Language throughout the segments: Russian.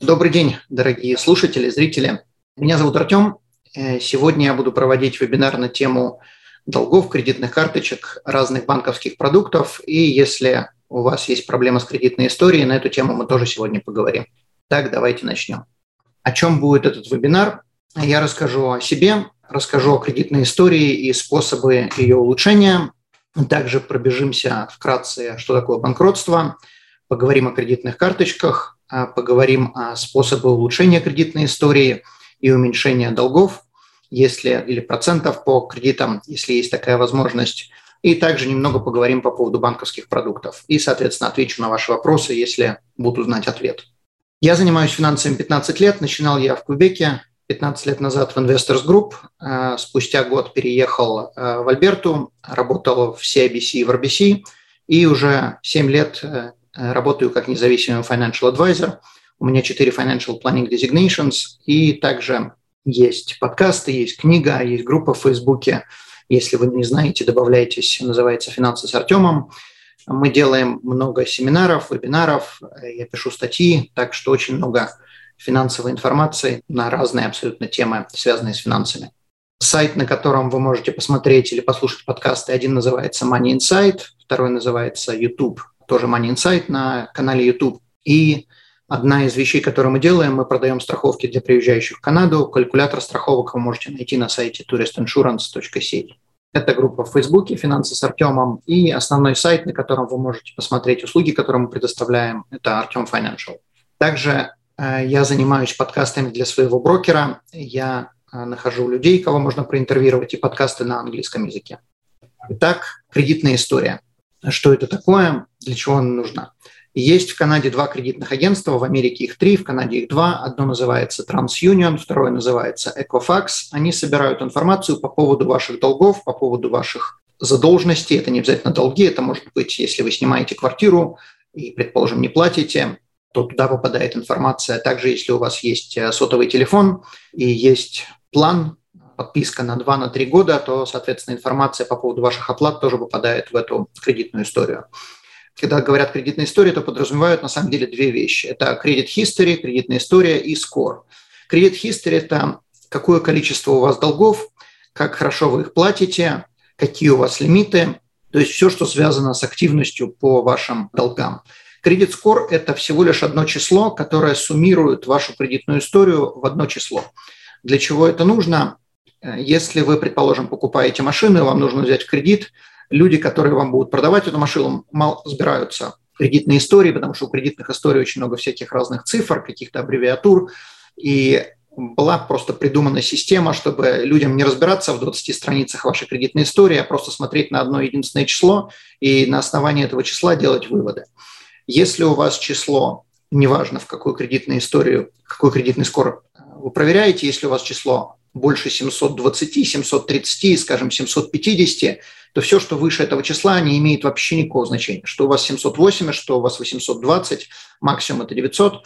Добрый день, дорогие слушатели, зрители. Меня зовут Артем. Э, сегодня я буду проводить вебинар на тему долгов, кредитных карточек, разных банковских продуктов. И если у вас есть проблема с кредитной историей, на эту тему мы тоже сегодня поговорим. Так, давайте начнем. О чем будет этот вебинар? Я расскажу о себе, расскажу о кредитной истории и способы ее улучшения. Также пробежимся вкратце, что такое банкротство, поговорим о кредитных карточках, поговорим о способах улучшения кредитной истории и уменьшения долгов, если или процентов по кредитам, если есть такая возможность. И также немного поговорим по поводу банковских продуктов. И, соответственно, отвечу на ваши вопросы, если буду знать ответ. Я занимаюсь финансами 15 лет. Начинал я в Кубеке 15 лет назад в Investors Group. А, спустя год переехал а, в Альберту, работал в CIBC и в RBC. И уже 7 лет Э, работаю как независимый financial advisor. У меня 4 financial planning designations, и также есть подкасты, есть книга, есть группа в Фейсбуке. Если вы не знаете, добавляйтесь, называется «Финансы с Артемом». Мы делаем много семинаров, вебинаров, э, я пишу статьи, так что очень много финансовой информации на разные абсолютно темы, связанные с финансами. Сайт, на котором вы можете посмотреть или послушать подкасты, один называется Money Insight, второй называется YouTube тоже Money Insight на канале YouTube. И одна из вещей, которую мы делаем, мы продаем страховки для приезжающих в Канаду. Калькулятор страховок вы можете найти на сайте touristinsurance.ca. Это группа в Фейсбуке «Финансы с Артемом» и основной сайт, на котором вы можете посмотреть услуги, которые мы предоставляем, это Артем Financial. Также э, я занимаюсь подкастами для своего брокера. Я э, нахожу людей, кого можно проинтервьюировать, и подкасты на английском языке. Итак, кредитная история что это такое, для чего она нужна. Есть в Канаде два кредитных агентства, в Америке их три, в Канаде их два. Одно называется TransUnion, второе называется Equifax. Они собирают информацию по поводу ваших долгов, по поводу ваших задолженностей. Это не обязательно долги, это может быть, если вы снимаете квартиру и, предположим, не платите, то туда попадает информация. Также, если у вас есть э, сотовый телефон и есть план подписка на 2-3 года, то, соответственно, информация по поводу ваших оплат тоже попадает в эту кредитную историю. Когда говорят кредитная история, то подразумевают на самом деле две вещи. Это кредит history, кредитная история и score. Кредит history – это какое количество у вас долгов, как хорошо вы их платите, какие у вас лимиты, то есть все, что связано с активностью по вашим долгам. Кредит скор – это всего лишь одно число, которое суммирует вашу кредитную историю в одно число. Для чего это нужно? Э, если вы, предположим, покупаете машину, и вам нужно взять кредит, люди, которые вам будут продавать эту машину, мало разбираются в кредитной истории, потому что у кредитных историй очень много всяких разных цифр, каких-то аббревиатур, и была просто придумана система, чтобы людям не разбираться в 20 страницах вашей кредитной истории, а просто смотреть на одно единственное число и на основании этого числа делать выводы. Если у вас число, неважно в какую кредитную историю, какой кредитный скор вы проверяете, если у вас число больше 720, 730, скажем, 750, то все, что выше этого числа, не имеет вообще никакого значения. Что у вас 780, что у вас 820, максимум это 900.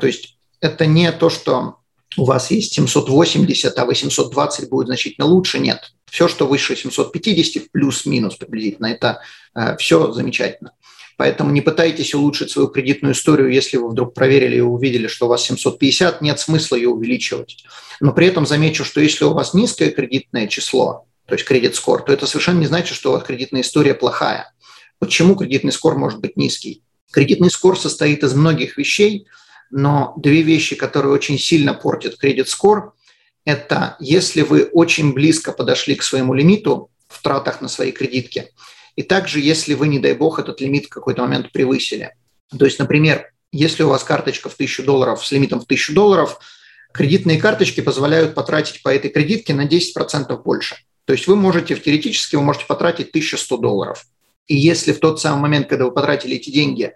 То есть это не то, что у вас есть 780, а 820 будет значительно лучше. Нет. Все, что выше 750, плюс-минус приблизительно, это э, все замечательно. Поэтому не пытайтесь улучшить свою кредитную историю, если вы вдруг проверили и увидели, что у вас 750, нет смысла ее увеличивать. Но при этом замечу, что если у вас низкое кредитное число, то есть кредит скор, то это совершенно не значит, что у вас кредитная история плохая. Почему кредитный скор может быть низкий? Кредитный скор состоит из многих вещей, но две вещи, которые очень сильно портят кредит скор, это если вы очень близко подошли к своему лимиту в тратах на свои кредитки – и также, если вы, не дай бог, этот лимит в какой-то момент превысили. То есть, например, если у вас карточка в 1000 долларов с лимитом в 1000 долларов, кредитные карточки позволяют потратить по этой кредитке на 10% больше. То есть вы можете, теоретически, вы можете потратить 1100 долларов. И если в тот самый момент, когда вы потратили эти деньги,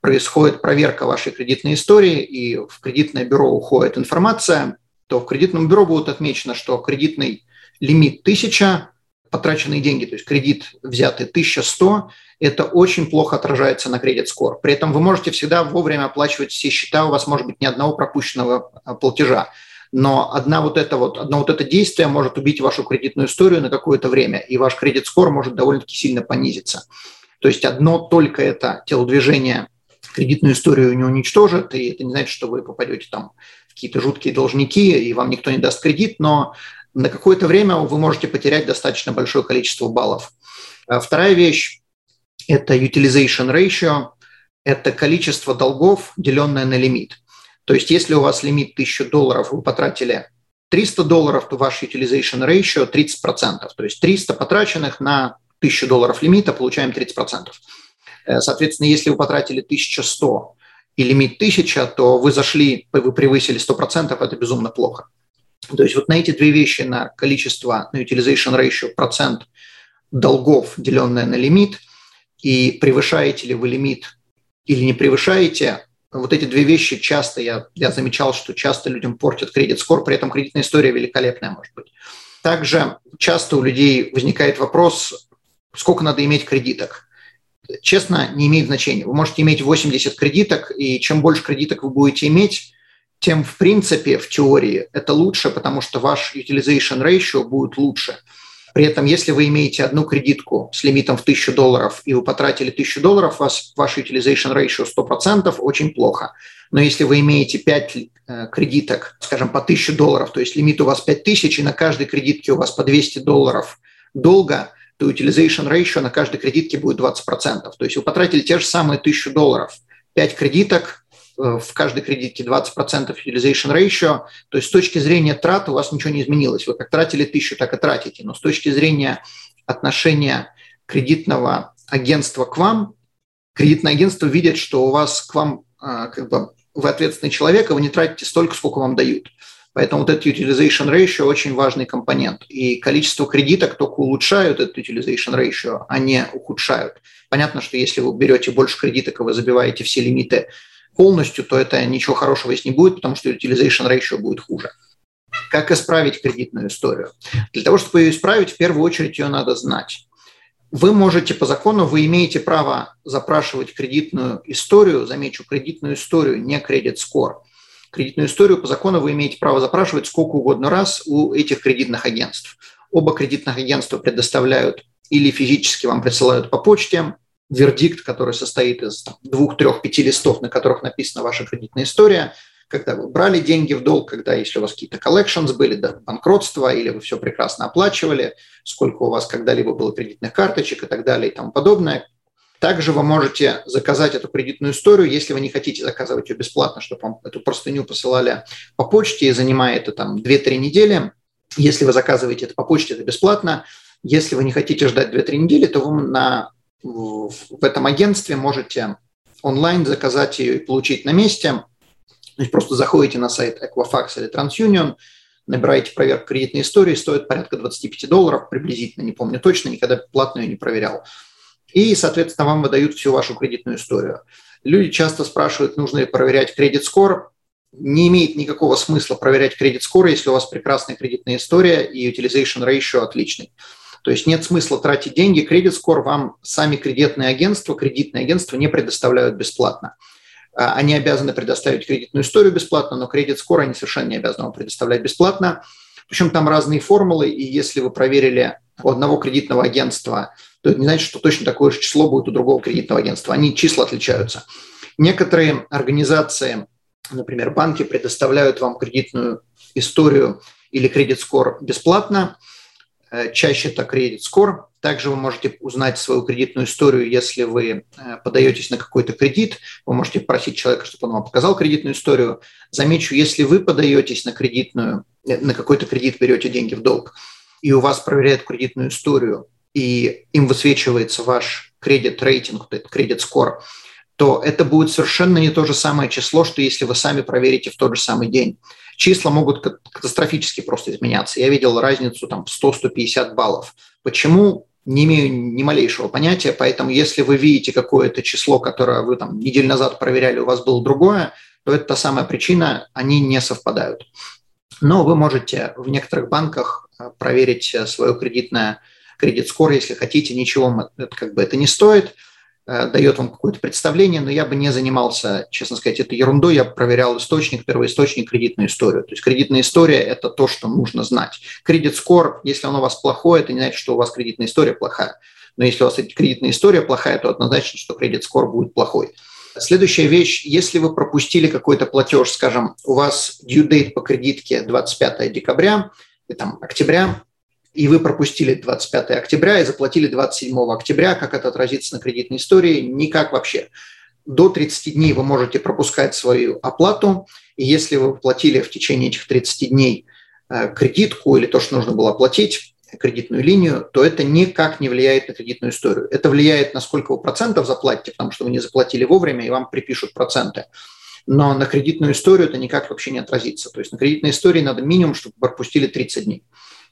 происходит проверка вашей кредитной истории, и в кредитное бюро уходит информация, то в кредитном бюро будет отмечено, что кредитный лимит 1000, потраченные деньги, то есть кредит взятый 1100, это очень плохо отражается на кредит скор. При этом вы можете всегда вовремя оплачивать все счета, у вас может быть ни одного пропущенного а, платежа. Но одна вот это вот, одно вот это действие может убить вашу кредитную историю на какое-то время, и ваш кредит скор может довольно-таки сильно понизиться. То есть одно только это телодвижение кредитную историю не уничтожит, и это не значит, что вы попадете там какие-то жуткие должники, и вам никто не даст кредит, но на какое-то время вы можете потерять достаточно большое количество баллов. А вторая вещь – это utilization ratio, это количество долгов, деленное на лимит. То есть если у вас лимит 1000 долларов, вы потратили 300 долларов, то ваш utilization ratio 30%. То есть 300 потраченных на 1000 долларов лимита получаем 30%. Э, соответственно, если вы потратили 1100 и лимит 1000, то вы зашли, вы превысили 100%, это безумно плохо. То есть вот на эти две вещи, на количество, на utilization ratio, процент долгов, деленное на лимит, и превышаете ли вы лимит или не превышаете, вот эти две вещи часто, я, я замечал, что часто людям портят кредит-скор, при этом кредитная история великолепная может быть. Также часто у людей возникает вопрос, сколько надо иметь кредиток. Честно, не имеет значения. Вы можете иметь 80 кредиток, и чем больше кредиток вы будете иметь, тем в принципе, в теории, это лучше, потому что ваш utilization ratio будет лучше. При этом, если вы имеете одну кредитку с лимитом в 1000 долларов, и вы потратили 1000 долларов, у вас ваш utilization ratio 100%, очень плохо. Но если вы имеете 5 э, кредиток, скажем, по 1000 долларов, то есть лимит у вас 5000, и на каждой кредитке у вас по 200 долларов долга, то utilization ratio на каждой кредитке будет 20%. То есть вы потратили те же самые 1000 долларов, 5 кредиток, в каждой кредитке 20% utilization ratio, то есть с точки зрения трат у вас ничего не изменилось. Вы как тратили тысячу, так и тратите. Но с точки зрения отношения кредитного агентства к вам, кредитное агентство видит, что у вас к вам а, как бы вы ответственный человек, и вы не тратите столько, сколько вам дают. Поэтому вот этот utilization ratio очень важный компонент. И количество кредиток только улучшают этот utilization ratio, а не ухудшают. Понятно, что если вы берете больше кредиток, и вы забиваете все лимиты полностью, то это ничего хорошего здесь не будет, потому что utilization ratio будет хуже. Как исправить кредитную историю? Для того, чтобы ее исправить, в первую очередь ее надо знать. Вы можете по закону, вы имеете право запрашивать кредитную историю, замечу, кредитную историю, не кредит скор. Кредитную историю по закону вы имеете право запрашивать сколько угодно раз у этих кредитных агентств. Оба кредитных агентства предоставляют или физически вам присылают по почте вердикт, который состоит из двух, трех, пяти листов, на которых написана ваша кредитная история, когда вы брали деньги в долг, когда, если у вас какие-то collections были, да, банкротство, или вы все прекрасно оплачивали, сколько у вас когда-либо было кредитных карточек и так далее и тому подобное. Также вы можете заказать эту кредитную историю, если вы не хотите заказывать ее бесплатно, чтобы вам эту простыню посылали по почте, и занимает это там 2-3 недели. Если вы заказываете это по почте, это бесплатно. Если вы не хотите ждать 2-3 недели, то вы на в этом агентстве можете онлайн заказать ее и получить на месте. То есть просто заходите на сайт Equifax или TransUnion, набираете проверку кредитной истории, стоит порядка 25 долларов приблизительно, не помню точно, никогда платную не проверял. И, соответственно, вам выдают всю вашу кредитную историю. Люди часто спрашивают, нужно ли проверять кредит-скор. Не имеет никакого смысла проверять кредит-скор, если у вас прекрасная кредитная история и utilization ratio отличный. То есть нет смысла тратить деньги. Кредит скор вам сами кредитные агентства, кредитные агентства не предоставляют бесплатно. А, они обязаны предоставить кредитную историю бесплатно, но кредит скор они совершенно не обязаны вам предоставлять бесплатно. Причем там разные формулы, и если вы проверили у одного кредитного агентства, то это не значит, что точно такое же число будет у другого кредитного агентства. Они числа отличаются. Некоторые организации, например, банки, предоставляют вам кредитную историю или кредит-скор бесплатно – Э, чаще это кредит скор. Также вы можете узнать свою кредитную историю, если вы э, подаетесь на какой-то кредит. Вы можете попросить человека, чтобы он вам показал кредитную историю. Замечу, если вы подаетесь на кредитную, э, на какой-то кредит, берете деньги в долг, и у вас проверяют кредитную историю, и им высвечивается ваш кредит рейтинг, кредит скор, то это будет совершенно не то же самое число, что если вы сами проверите в тот же самый день числа могут катастрофически просто изменяться. Я видел разницу там в 100-150 баллов. Почему? не имею ни малейшего понятия, поэтому если вы видите какое-то число, которое вы там неделю назад проверяли, у вас было другое, то это та самая причина, они не совпадают. Но вы можете в некоторых банках э, проверить э, свое кредитное кредит-скор, если хотите, ничего это, как бы это не стоит, дает вам какое-то представление, но я бы не занимался, честно сказать, этой ерундой, я проверял источник, первоисточник, кредитную историю. То есть кредитная история – это то, что нужно знать. Кредит-скор, если он у вас плохой, это не значит, что у вас кредитная история плохая. Но если у вас кредитная история плохая, то однозначно, что кредит-скор будет плохой. Следующая вещь, если вы пропустили какой-то платеж, скажем, у вас due date по кредитке 25 декабря, и там октября, и вы пропустили 25 октября и заплатили 27 октября, как это отразится на кредитной истории? Никак вообще. До 30 дней вы можете пропускать свою оплату, и если вы платили в течение этих 30 дней э, кредитку или то, что нужно было оплатить, кредитную линию, то это никак не влияет на кредитную историю. Это влияет на сколько вы процентов заплатите, потому что вы не заплатили вовремя, и вам припишут проценты. Но на кредитную историю это никак вообще не отразится. То есть на кредитной истории надо минимум, чтобы пропустили 30 дней.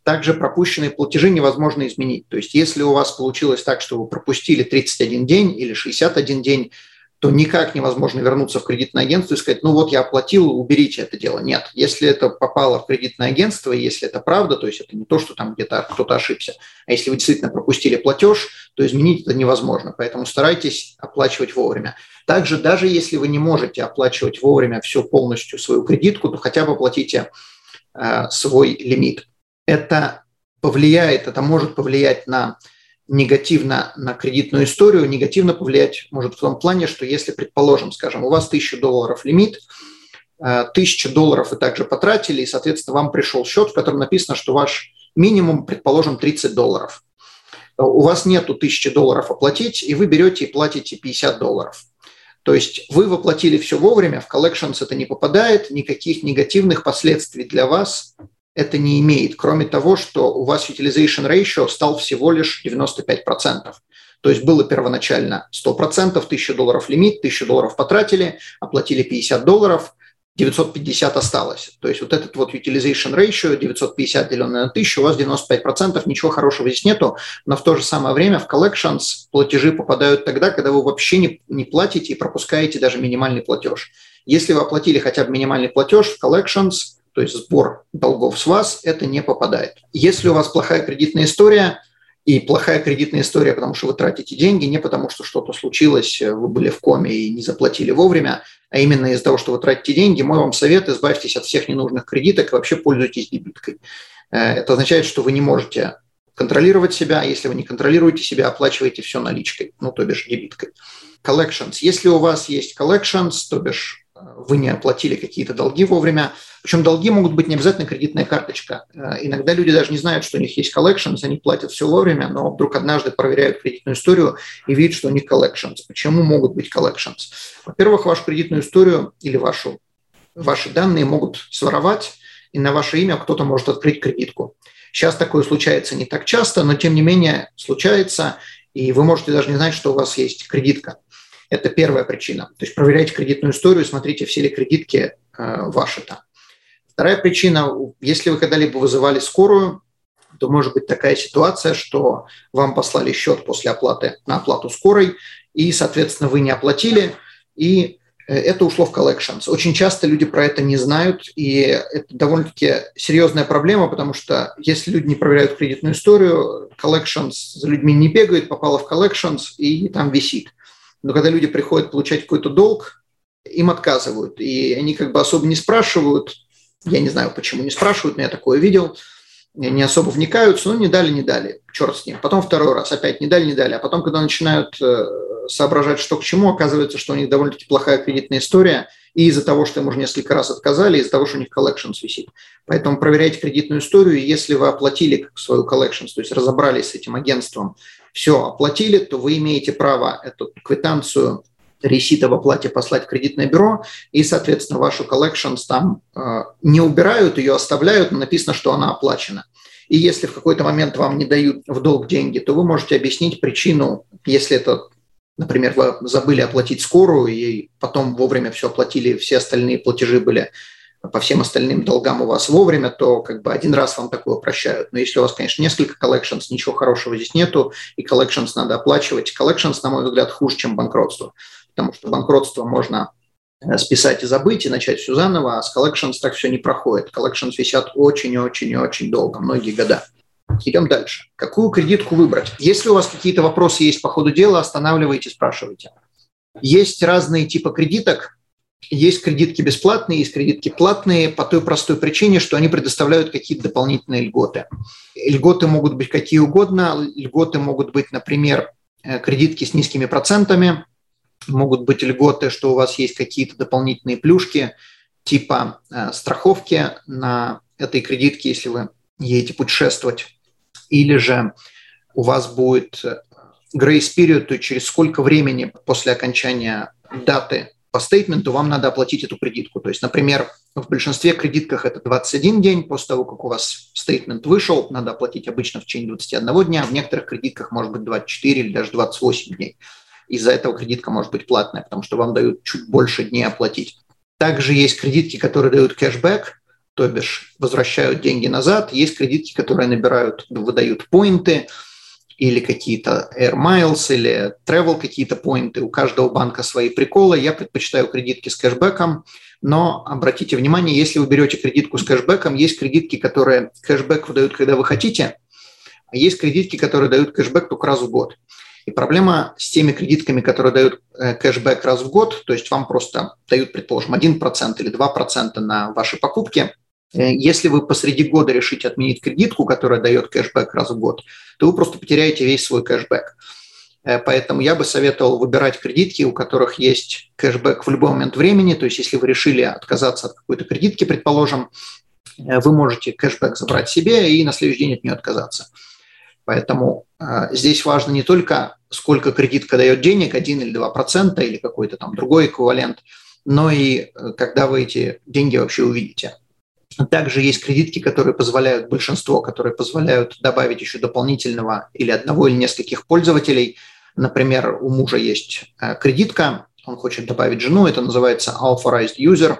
Также пропущенные платежи невозможно изменить. То есть если у вас получилось так, что вы пропустили 31 день или 61 день, то никак невозможно вернуться в кредитное агентство и сказать, ну вот я оплатил, уберите это дело. Нет, если это попало в кредитное агентство, если это правда, то есть это не то, что там где-то кто-то ошибся, а если вы действительно пропустили платеж, то изменить это невозможно. Поэтому старайтесь оплачивать вовремя. Также даже если вы не можете оплачивать вовремя всю полностью свою кредитку, то хотя бы платите э, свой лимит. Это повлияет, это может повлиять на негативно на кредитную историю, негативно повлиять может в том плане, что если, предположим, скажем, у вас 1000 долларов лимит, 1000 э, долларов вы также потратили, и, соответственно, вам пришел счет, в котором написано, что ваш минимум, предположим, 30 долларов. У вас нету 1000 долларов оплатить, и вы берете и платите 50 долларов. То есть вы воплотили все вовремя, в collections это не попадает, никаких негативных последствий для вас это не имеет, кроме того, что у вас utilization ratio стал всего лишь 95%. То есть было первоначально 100%, 1000 долларов лимит, 1000 долларов потратили, оплатили 50 долларов, 950 осталось. То есть вот этот вот utilization ratio 950 деленное на 1000, у вас 95%, ничего хорошего здесь нету, но в то же самое время в collections платежи попадают тогда, когда вы вообще не, не платите и пропускаете даже минимальный платеж. Если вы оплатили хотя бы минимальный платеж в collections, то есть сбор долгов с вас, это не попадает. Если у вас плохая кредитная история, и плохая кредитная история, потому что вы тратите деньги, не потому что что-то случилось, вы были в коме и не заплатили вовремя, а именно из-за того, что вы тратите деньги, мой вам совет – избавьтесь от всех ненужных кредиток и вообще пользуйтесь дебиткой. Э, это означает, что вы не можете контролировать себя, если вы не контролируете себя, оплачиваете все наличкой, ну, то бишь дебиткой. Collections. Если у вас есть collections, то бишь э, вы не оплатили какие-то долги вовремя, причем долги могут быть не обязательно кредитная карточка. Э, иногда люди даже не знают, что у них есть collections, они платят все вовремя, но вдруг однажды проверяют кредитную историю и видят, что у них collections. Почему могут быть collections? Во-первых, вашу кредитную историю или вашу, ваши данные могут своровать, и на ваше имя кто-то может открыть кредитку. Сейчас такое случается не так часто, но тем не менее случается, и вы можете даже не знать, что у вас есть кредитка. Это первая причина. То есть проверяйте кредитную историю, смотрите, все ли кредитки э, ваши там. Вторая причина, если вы когда-либо вызывали скорую, то может быть такая ситуация, что вам послали счет после оплаты на оплату скорой, и, соответственно, вы не оплатили, и э, это ушло в collections. Очень часто люди про это не знают, и это довольно-таки серьезная проблема, потому что если люди не проверяют кредитную историю, collections за людьми не бегает, попало в collections и там висит. Но когда люди приходят получать какой-то долг, им отказывают, и они как бы особо не спрашивают, я не знаю, почему не спрашивают, но я такое видел. Не особо вникаются, ну, не дали, не дали, черт с ним. Потом второй раз, опять не дали, не дали. А потом, когда начинают э, соображать, что к чему, оказывается, что у них довольно-таки плохая кредитная история, и из-за того, что им уже несколько раз отказали, из-за того, что у них collections висит. Поэтому проверяйте кредитную историю, если вы оплатили свою collections, то есть разобрались с этим агентством, все оплатили, то вы имеете право эту квитанцию ресит об оплате послать в кредитное бюро, и, соответственно, вашу collections там э, не убирают, ее оставляют, но написано, что она оплачена. И если в какой-то момент вам не дают в долг деньги, то вы можете объяснить причину, если это, например, вы забыли оплатить скорую, и потом вовремя все оплатили, все остальные платежи были по всем остальным долгам у вас вовремя, то как бы один раз вам такое прощают. Но если у вас, конечно, несколько collections, ничего хорошего здесь нету, и collections надо оплачивать. Collections, на мой взгляд, хуже, чем банкротство, потому что банкротство можно э, списать и забыть, и начать все заново, а с collections так все не проходит. Collections висят очень-очень-очень долго, многие года. Идем дальше. Какую кредитку выбрать? Если у вас какие-то вопросы есть по ходу дела, останавливайте, спрашивайте. Есть разные типы кредиток. Есть кредитки бесплатные, есть кредитки платные по той простой причине, что они предоставляют какие-то дополнительные льготы. Льготы могут быть какие угодно. Льготы могут быть, например, э, кредитки с низкими процентами. Могут быть льготы, что у вас есть какие-то дополнительные плюшки, типа э, страховки на этой кредитке, если вы едете путешествовать. Или же у вас будет э, grace period, то через сколько времени после окончания даты по стейтменту вам надо оплатить эту кредитку. То есть, например, в большинстве кредитках это 21 день после того, как у вас стейтмент вышел, надо оплатить обычно в течение 21 дня, в некоторых кредитках может быть 24 или даже 28 дней. Из-за этого кредитка может быть платная, потому что вам дают чуть больше дней оплатить. Также есть кредитки, которые дают кэшбэк, то бишь возвращают деньги назад. Есть кредитки, которые набирают, выдают поинты, или какие-то Air Miles, или Travel какие-то поинты. У каждого банка свои приколы. Я предпочитаю кредитки с кэшбэком, но обратите внимание, если вы берете кредитку с кэшбэком, есть кредитки, которые кэшбэк выдают, когда вы хотите, а есть кредитки, которые дают кэшбэк только раз в год. И проблема с теми кредитками, которые дают э, кэшбэк раз в год, то есть вам просто дают, предположим, 1% или 2% на ваши покупки – если вы посреди года решите отменить кредитку, которая дает кэшбэк раз в год, то вы просто потеряете весь свой кэшбэк. Э, поэтому я бы советовал выбирать кредитки, у которых есть кэшбэк в любой момент времени. То есть если вы решили отказаться от какой-то кредитки, предположим, э, вы можете кэшбэк забрать себе и на следующий день от нее отказаться. Поэтому э, здесь важно не только сколько кредитка дает денег, 1 или 2 процента или какой-то там другой эквивалент, но и когда вы эти деньги вообще увидите. Также есть кредитки, которые позволяют, большинство, которые позволяют добавить еще дополнительного или одного или нескольких пользователей. Например, у мужа есть э, кредитка, он хочет добавить жену, это называется authorized user,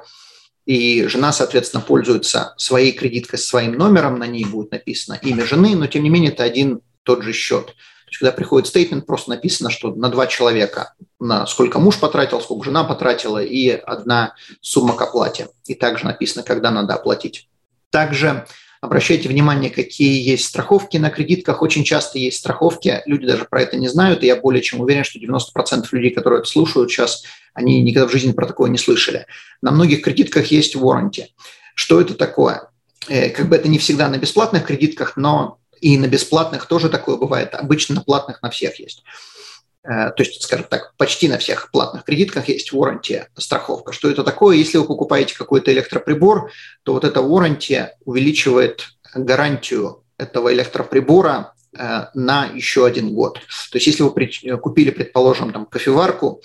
и жена, соответственно, пользуется своей кредиткой, своим номером, на ней будет написано имя жены, но тем не менее это один тот же счет есть, когда приходит стейтмент, просто написано, что на два человека, на сколько муж потратил, сколько жена потратила, и одна сумма к оплате. И также написано, когда надо оплатить. Также обращайте внимание, какие есть страховки на кредитках. Очень часто есть страховки, люди даже про это не знают, и я более чем уверен, что 90% людей, которые это слушают сейчас, они никогда в жизни про такое не слышали. На многих кредитках есть warranty. Что это такое? Э, как бы это не всегда на бесплатных кредитках, но и на бесплатных тоже такое бывает. Обычно на платных на всех есть. Э, то есть, скажем так, почти на всех платных кредитках есть warranty, страховка. Что это такое? Если вы покупаете какой-то электроприбор, то вот эта warranty увеличивает гарантию этого электроприбора э, на еще один год. То есть если вы купили, предположим, там, кофеварку,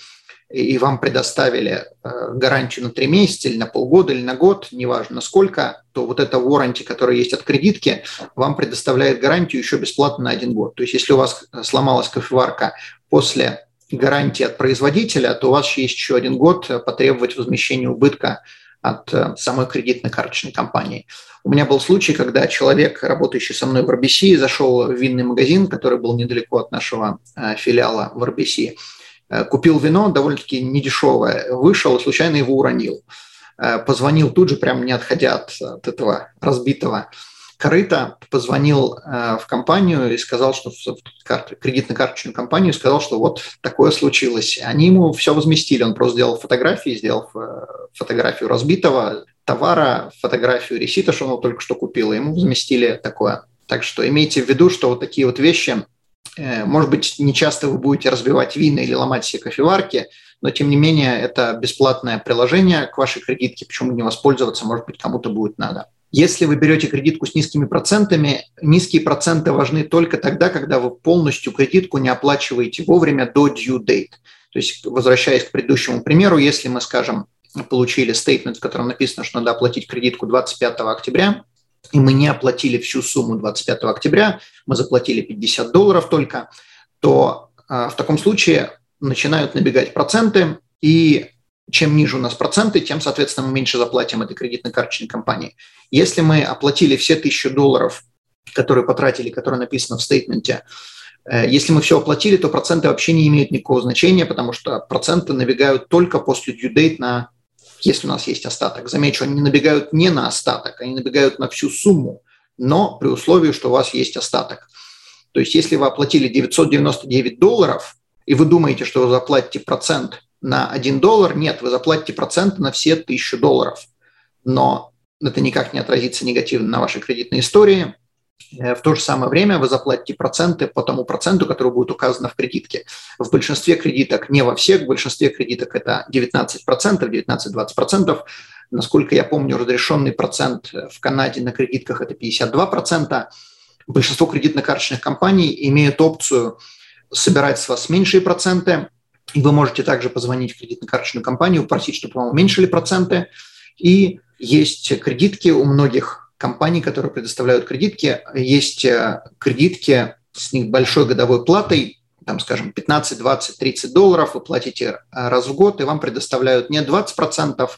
и вам предоставили э, гарантию на три месяца или на полгода или на год, неважно сколько, то вот эта warranty, которая есть от кредитки, вам предоставляет гарантию еще бесплатно на один год. То есть если у вас сломалась кофеварка после гарантии от производителя, то у вас есть еще один год потребовать возмещения убытка от э, самой кредитной карточной компании. У меня был случай, когда человек, работающий со мной в RBC, зашел в винный магазин, который был недалеко от нашего э, филиала в RBC, Э, купил вино довольно-таки недешевое, вышел и случайно его уронил. Э, позвонил тут же, прям не отходя от, от этого разбитого корыта, позвонил э, в компанию и сказал, что в карт, кредитно-карточную компанию, сказал, что вот такое случилось. Они ему все возместили, он просто сделал фотографии, сделал фотографию разбитого товара, фотографию ресита, что он только что купил, и ему возместили такое. Так что имейте в виду, что вот такие вот вещи Э, может быть, не часто вы будете разбивать вина или ломать себе кофеварки, но тем не менее это бесплатное приложение к вашей кредитке, почему не воспользоваться, может быть, кому-то будет надо. Если вы берете кредитку с низкими процентами, низкие проценты важны только тогда, когда вы полностью кредитку не оплачиваете вовремя до due date. То есть, возвращаясь к предыдущему примеру, если мы, скажем, получили стейтмент, в котором написано, что надо оплатить кредитку 25 октября, и мы не оплатили всю сумму 25 октября, мы заплатили 50 долларов только, то а, в таком случае начинают набегать проценты, и чем ниже у нас проценты, тем, соответственно, мы меньше заплатим этой кредитной карточной компании. Если мы оплатили все тысячу долларов, которые потратили, которые написано в стейтменте, э, если мы все оплатили, то проценты вообще не имеют никакого значения, потому что проценты набегают только после due date на если у нас есть остаток. Замечу, они набегают не на остаток, они набегают на всю сумму, но при условии, что у вас есть остаток. То есть если вы оплатили 999 долларов, и вы думаете, что вы заплатите процент на 1 доллар, нет, вы заплатите процент на все 1000 долларов. Но это никак не отразится негативно на вашей кредитной истории. Э, в то же самое время вы заплатите проценты по тому проценту, который будет указан в кредитке. В большинстве кредиток, не во всех, в большинстве кредиток это 19%, 19-20%. Насколько я помню, разрешенный процент в Канаде на кредитках это 52%. Большинство кредитно-карточных компаний имеют опцию собирать с вас меньшие проценты, и вы можете также позвонить в кредитно-карточную компанию, просить, чтобы вам уменьшили проценты. И есть кредитки у многих компаний, которые предоставляют кредитки. Есть э, кредитки с них большой годовой платой, там, скажем, 15, 20, 30 долларов вы платите э, раз в год, и вам предоставляют не 20%,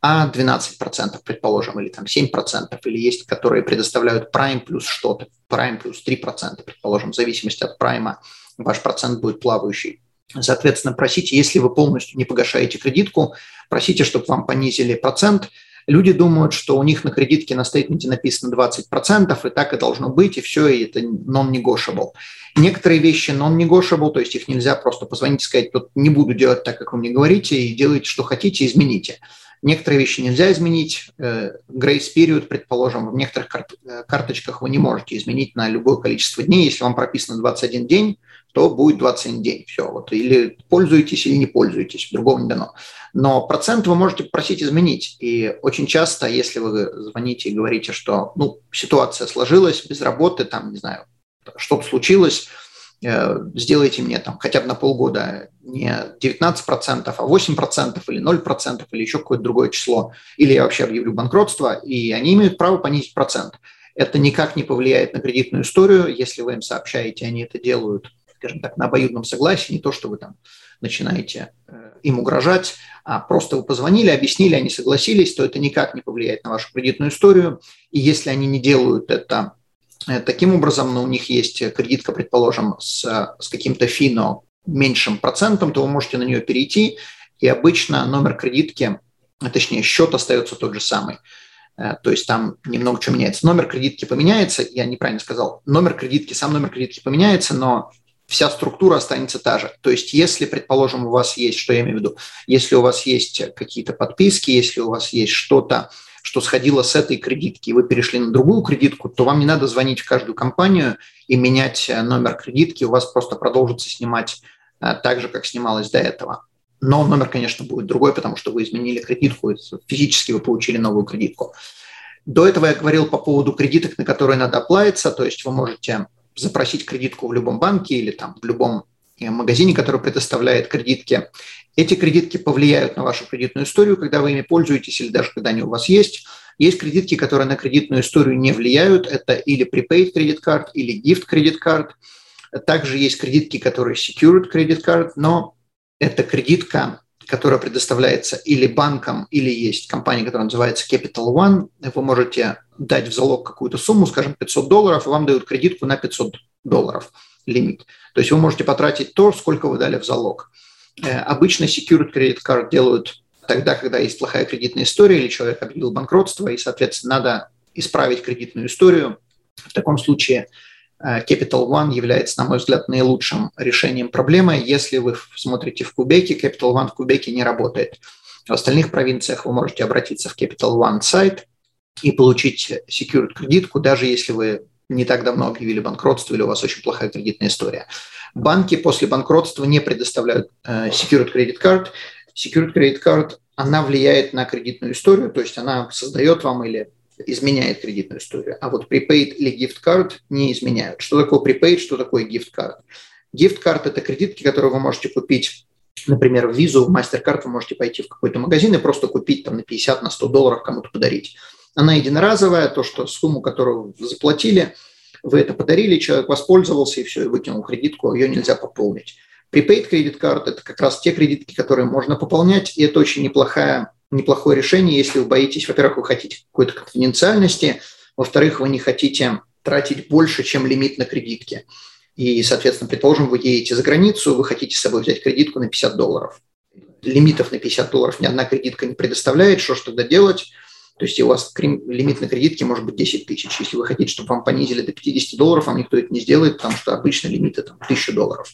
а 12%, предположим, или там 7%, или есть, которые предоставляют Prime плюс что-то, Prime плюс 3%, предположим, в зависимости от Prime ваш процент будет плавающий. Соответственно, просите, если вы полностью не погашаете кредитку, просите, чтобы вам понизили процент – Люди думают, что у них на кредитке на стейтменте написано 20%, и так и должно быть, и все, и это non-negotiable. Некоторые вещи non-negotiable, то есть их нельзя просто позвонить и сказать, тут не буду делать так, как вы мне говорите, и делайте, что хотите, измените. Некоторые вещи нельзя изменить. Э, grace period, предположим, в некоторых э, карточках вы не можете изменить на любое количество дней. Если вам прописано 21 день, то будет 21 день. Все, вот, или пользуетесь, или не пользуетесь, другого не дано. Но процент вы можете просить изменить. И очень часто, если вы звоните и говорите, что ну, ситуация сложилась без работы, там, не знаю, что-то случилось, э, сделайте мне там хотя бы на полгода не 19%, а 8% или 0% или еще какое-то другое число, или я вообще объявлю банкротство, и они имеют право понизить процент. Это никак не повлияет на кредитную историю, если вы им сообщаете, они это делают скажем так, на обоюдном согласии, не то, что вы там начинаете э, им угрожать, а просто вы позвонили, объяснили, они согласились, то это никак не повлияет на вашу кредитную историю. И если они не делают это э, таким образом, но у них есть кредитка, предположим, с, с каким-то фи, но меньшим процентом, то вы можете на нее перейти, и обычно номер кредитки, а точнее счет остается тот же самый. Э, то есть там немного чего меняется. Номер кредитки поменяется, я неправильно сказал, номер кредитки, сам номер кредитки поменяется, но вся структура останется та же. То есть если, предположим, у вас есть, что я имею в виду, если у вас есть какие-то подписки, если у вас есть что-то, что сходило с этой кредитки, и вы перешли на другую кредитку, то вам не надо звонить в каждую компанию и менять э, номер кредитки, у вас просто продолжится снимать э, так же, как снималось до этого. Но номер, конечно, будет другой, потому что вы изменили кредитку, физически вы получили новую кредитку. До этого я говорил по поводу кредиток, на которые надо оплавиться, то есть вы можете запросить кредитку в любом банке или там в любом э, магазине, который предоставляет кредитки. Эти кредитки повлияют на вашу кредитную историю, когда вы ими пользуетесь или даже когда они у вас есть. Есть кредитки, которые на кредитную историю не влияют. Это или prepaid кредит карт, или gift кредит карт. Также есть кредитки, которые secured кредит карт, но это кредитка, которая предоставляется или банком, или есть компания, которая называется Capital One. Вы можете дать в залог какую-то сумму, скажем, 500 долларов, и вам дают кредитку на 500 долларов лимит. То есть вы можете потратить то, сколько вы дали в залог. Э, обычно secured credit card делают тогда, когда есть плохая кредитная история или человек объявил банкротство, и, соответственно, надо исправить кредитную историю. В таком случае Capital One является, на мой взгляд, наилучшим решением проблемы. Если вы смотрите в Кубеке, Capital One в Кубеке не работает. В остальных провинциях вы можете обратиться в Capital One сайт – и получить secured кредитку, даже если вы не так давно объявили банкротство или у вас очень плохая кредитная история. Банки после банкротства не предоставляют э, secured credit card. Secured credit card, она влияет на кредитную историю, то есть она создает вам или изменяет кредитную историю. А вот prepaid или gift card не изменяют. Что такое prepaid, что такое gift card? Gift card – это кредитки, которые вы можете купить например, в визу, в MasterCard вы можете пойти в какой-то магазин и просто купить там на 50, на 100 долларов кому-то подарить. Она единоразовая, то, что сумму, которую вы заплатили, вы это подарили, человек воспользовался и все, и выкинул кредитку, ее нельзя пополнить. Prepaid кредит карт – это как раз те кредитки, которые можно пополнять, и это очень неплохая, неплохое решение, если вы боитесь, во-первых, вы хотите какой-то конфиденциальности, во-вторых, вы не хотите тратить больше, чем лимит на кредитке. И, соответственно, предположим, вы едете за границу, вы хотите с собой взять кредитку на 50 долларов. Лимитов на 50 долларов ни одна кредитка не предоставляет. Что же тогда делать? То есть у вас лимит на кредитке может быть 10 тысяч. Если вы хотите, чтобы вам понизили до 50 долларов, вам никто это не сделает, потому что обычно лимит это 1000 долларов.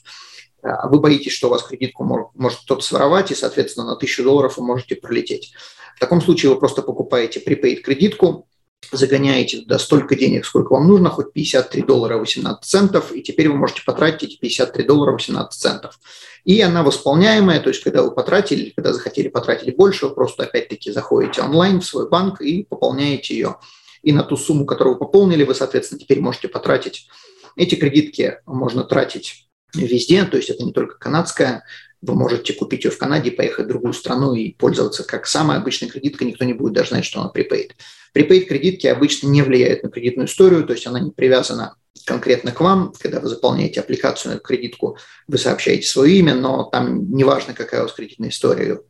А вы боитесь, что у вас кредитку может, может кто-то своровать, и, соответственно, на 1000 долларов вы можете пролететь. В таком случае вы просто покупаете prepaid кредитку, загоняете туда столько денег, сколько вам нужно, хоть 53 доллара 18 центов, и теперь вы можете потратить эти 53 доллара 18 центов. И она восполняемая, то есть когда вы потратили, когда захотели потратить больше, вы просто опять-таки заходите онлайн в свой банк и пополняете ее. И на ту сумму, которую вы пополнили, вы, соответственно, теперь можете потратить. Эти кредитки можно тратить везде, то есть это не только канадская, вы можете купить ее в Канаде, поехать в другую страну и пользоваться как самая обычная кредитка, никто не будет даже знать, что она prepaid. Prepaid кредитки обычно не влияют на кредитную историю, то есть она не привязана конкретно к вам. Когда вы заполняете аппликацию на кредитку, вы сообщаете свое имя, но там не важно, какая у вас кредитная история,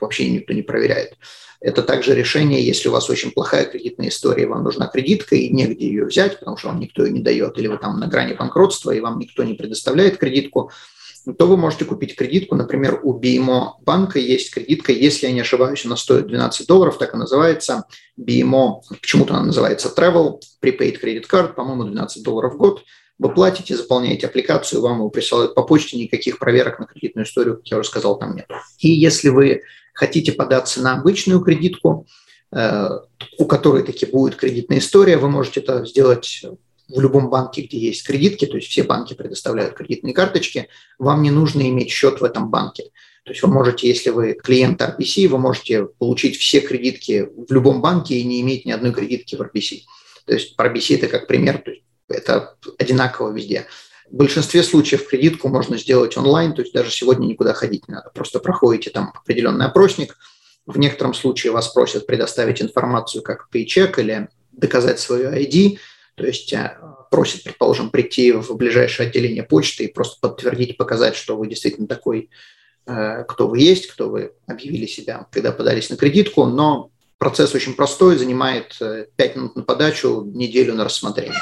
вообще никто не проверяет. Это также решение, если у вас очень плохая кредитная история, вам нужна кредитка и негде ее взять, потому что вам никто ее не дает, или вы там на грани банкротства, и вам никто не предоставляет кредитку, то вы можете купить кредитку. Например, у BMO банка есть кредитка, если я не ошибаюсь, она стоит 12 долларов, так и называется. BMO, почему-то она называется Travel, Prepaid Credit Card, по-моему, 12 долларов в год. Вы платите, заполняете аппликацию, вам его присылают по почте, никаких проверок на кредитную историю, как я уже сказал, там нет. И если вы хотите податься на обычную кредитку, э, у которой таки будет кредитная история, вы можете это сделать в любом банке, где есть кредитки, то есть все банки предоставляют кредитные карточки, вам не нужно иметь счет в этом банке. То есть вы можете, если вы клиент RBC, вы можете получить все кредитки в любом банке и не иметь ни одной кредитки в RBC. То есть RBC это как пример, то есть это одинаково везде. В большинстве случаев кредитку можно сделать онлайн, то есть даже сегодня никуда ходить не надо. Просто проходите там определенный опросник. В некотором случае вас просят предоставить информацию как пейчек или доказать свою ID, то есть э, просит, предположим, прийти в ближайшее отделение почты и просто подтвердить, показать, что вы действительно такой, э, кто вы есть, кто вы объявили себя, когда подались на кредитку, но процесс очень простой, занимает 5 э, минут на подачу, неделю на рассмотрение.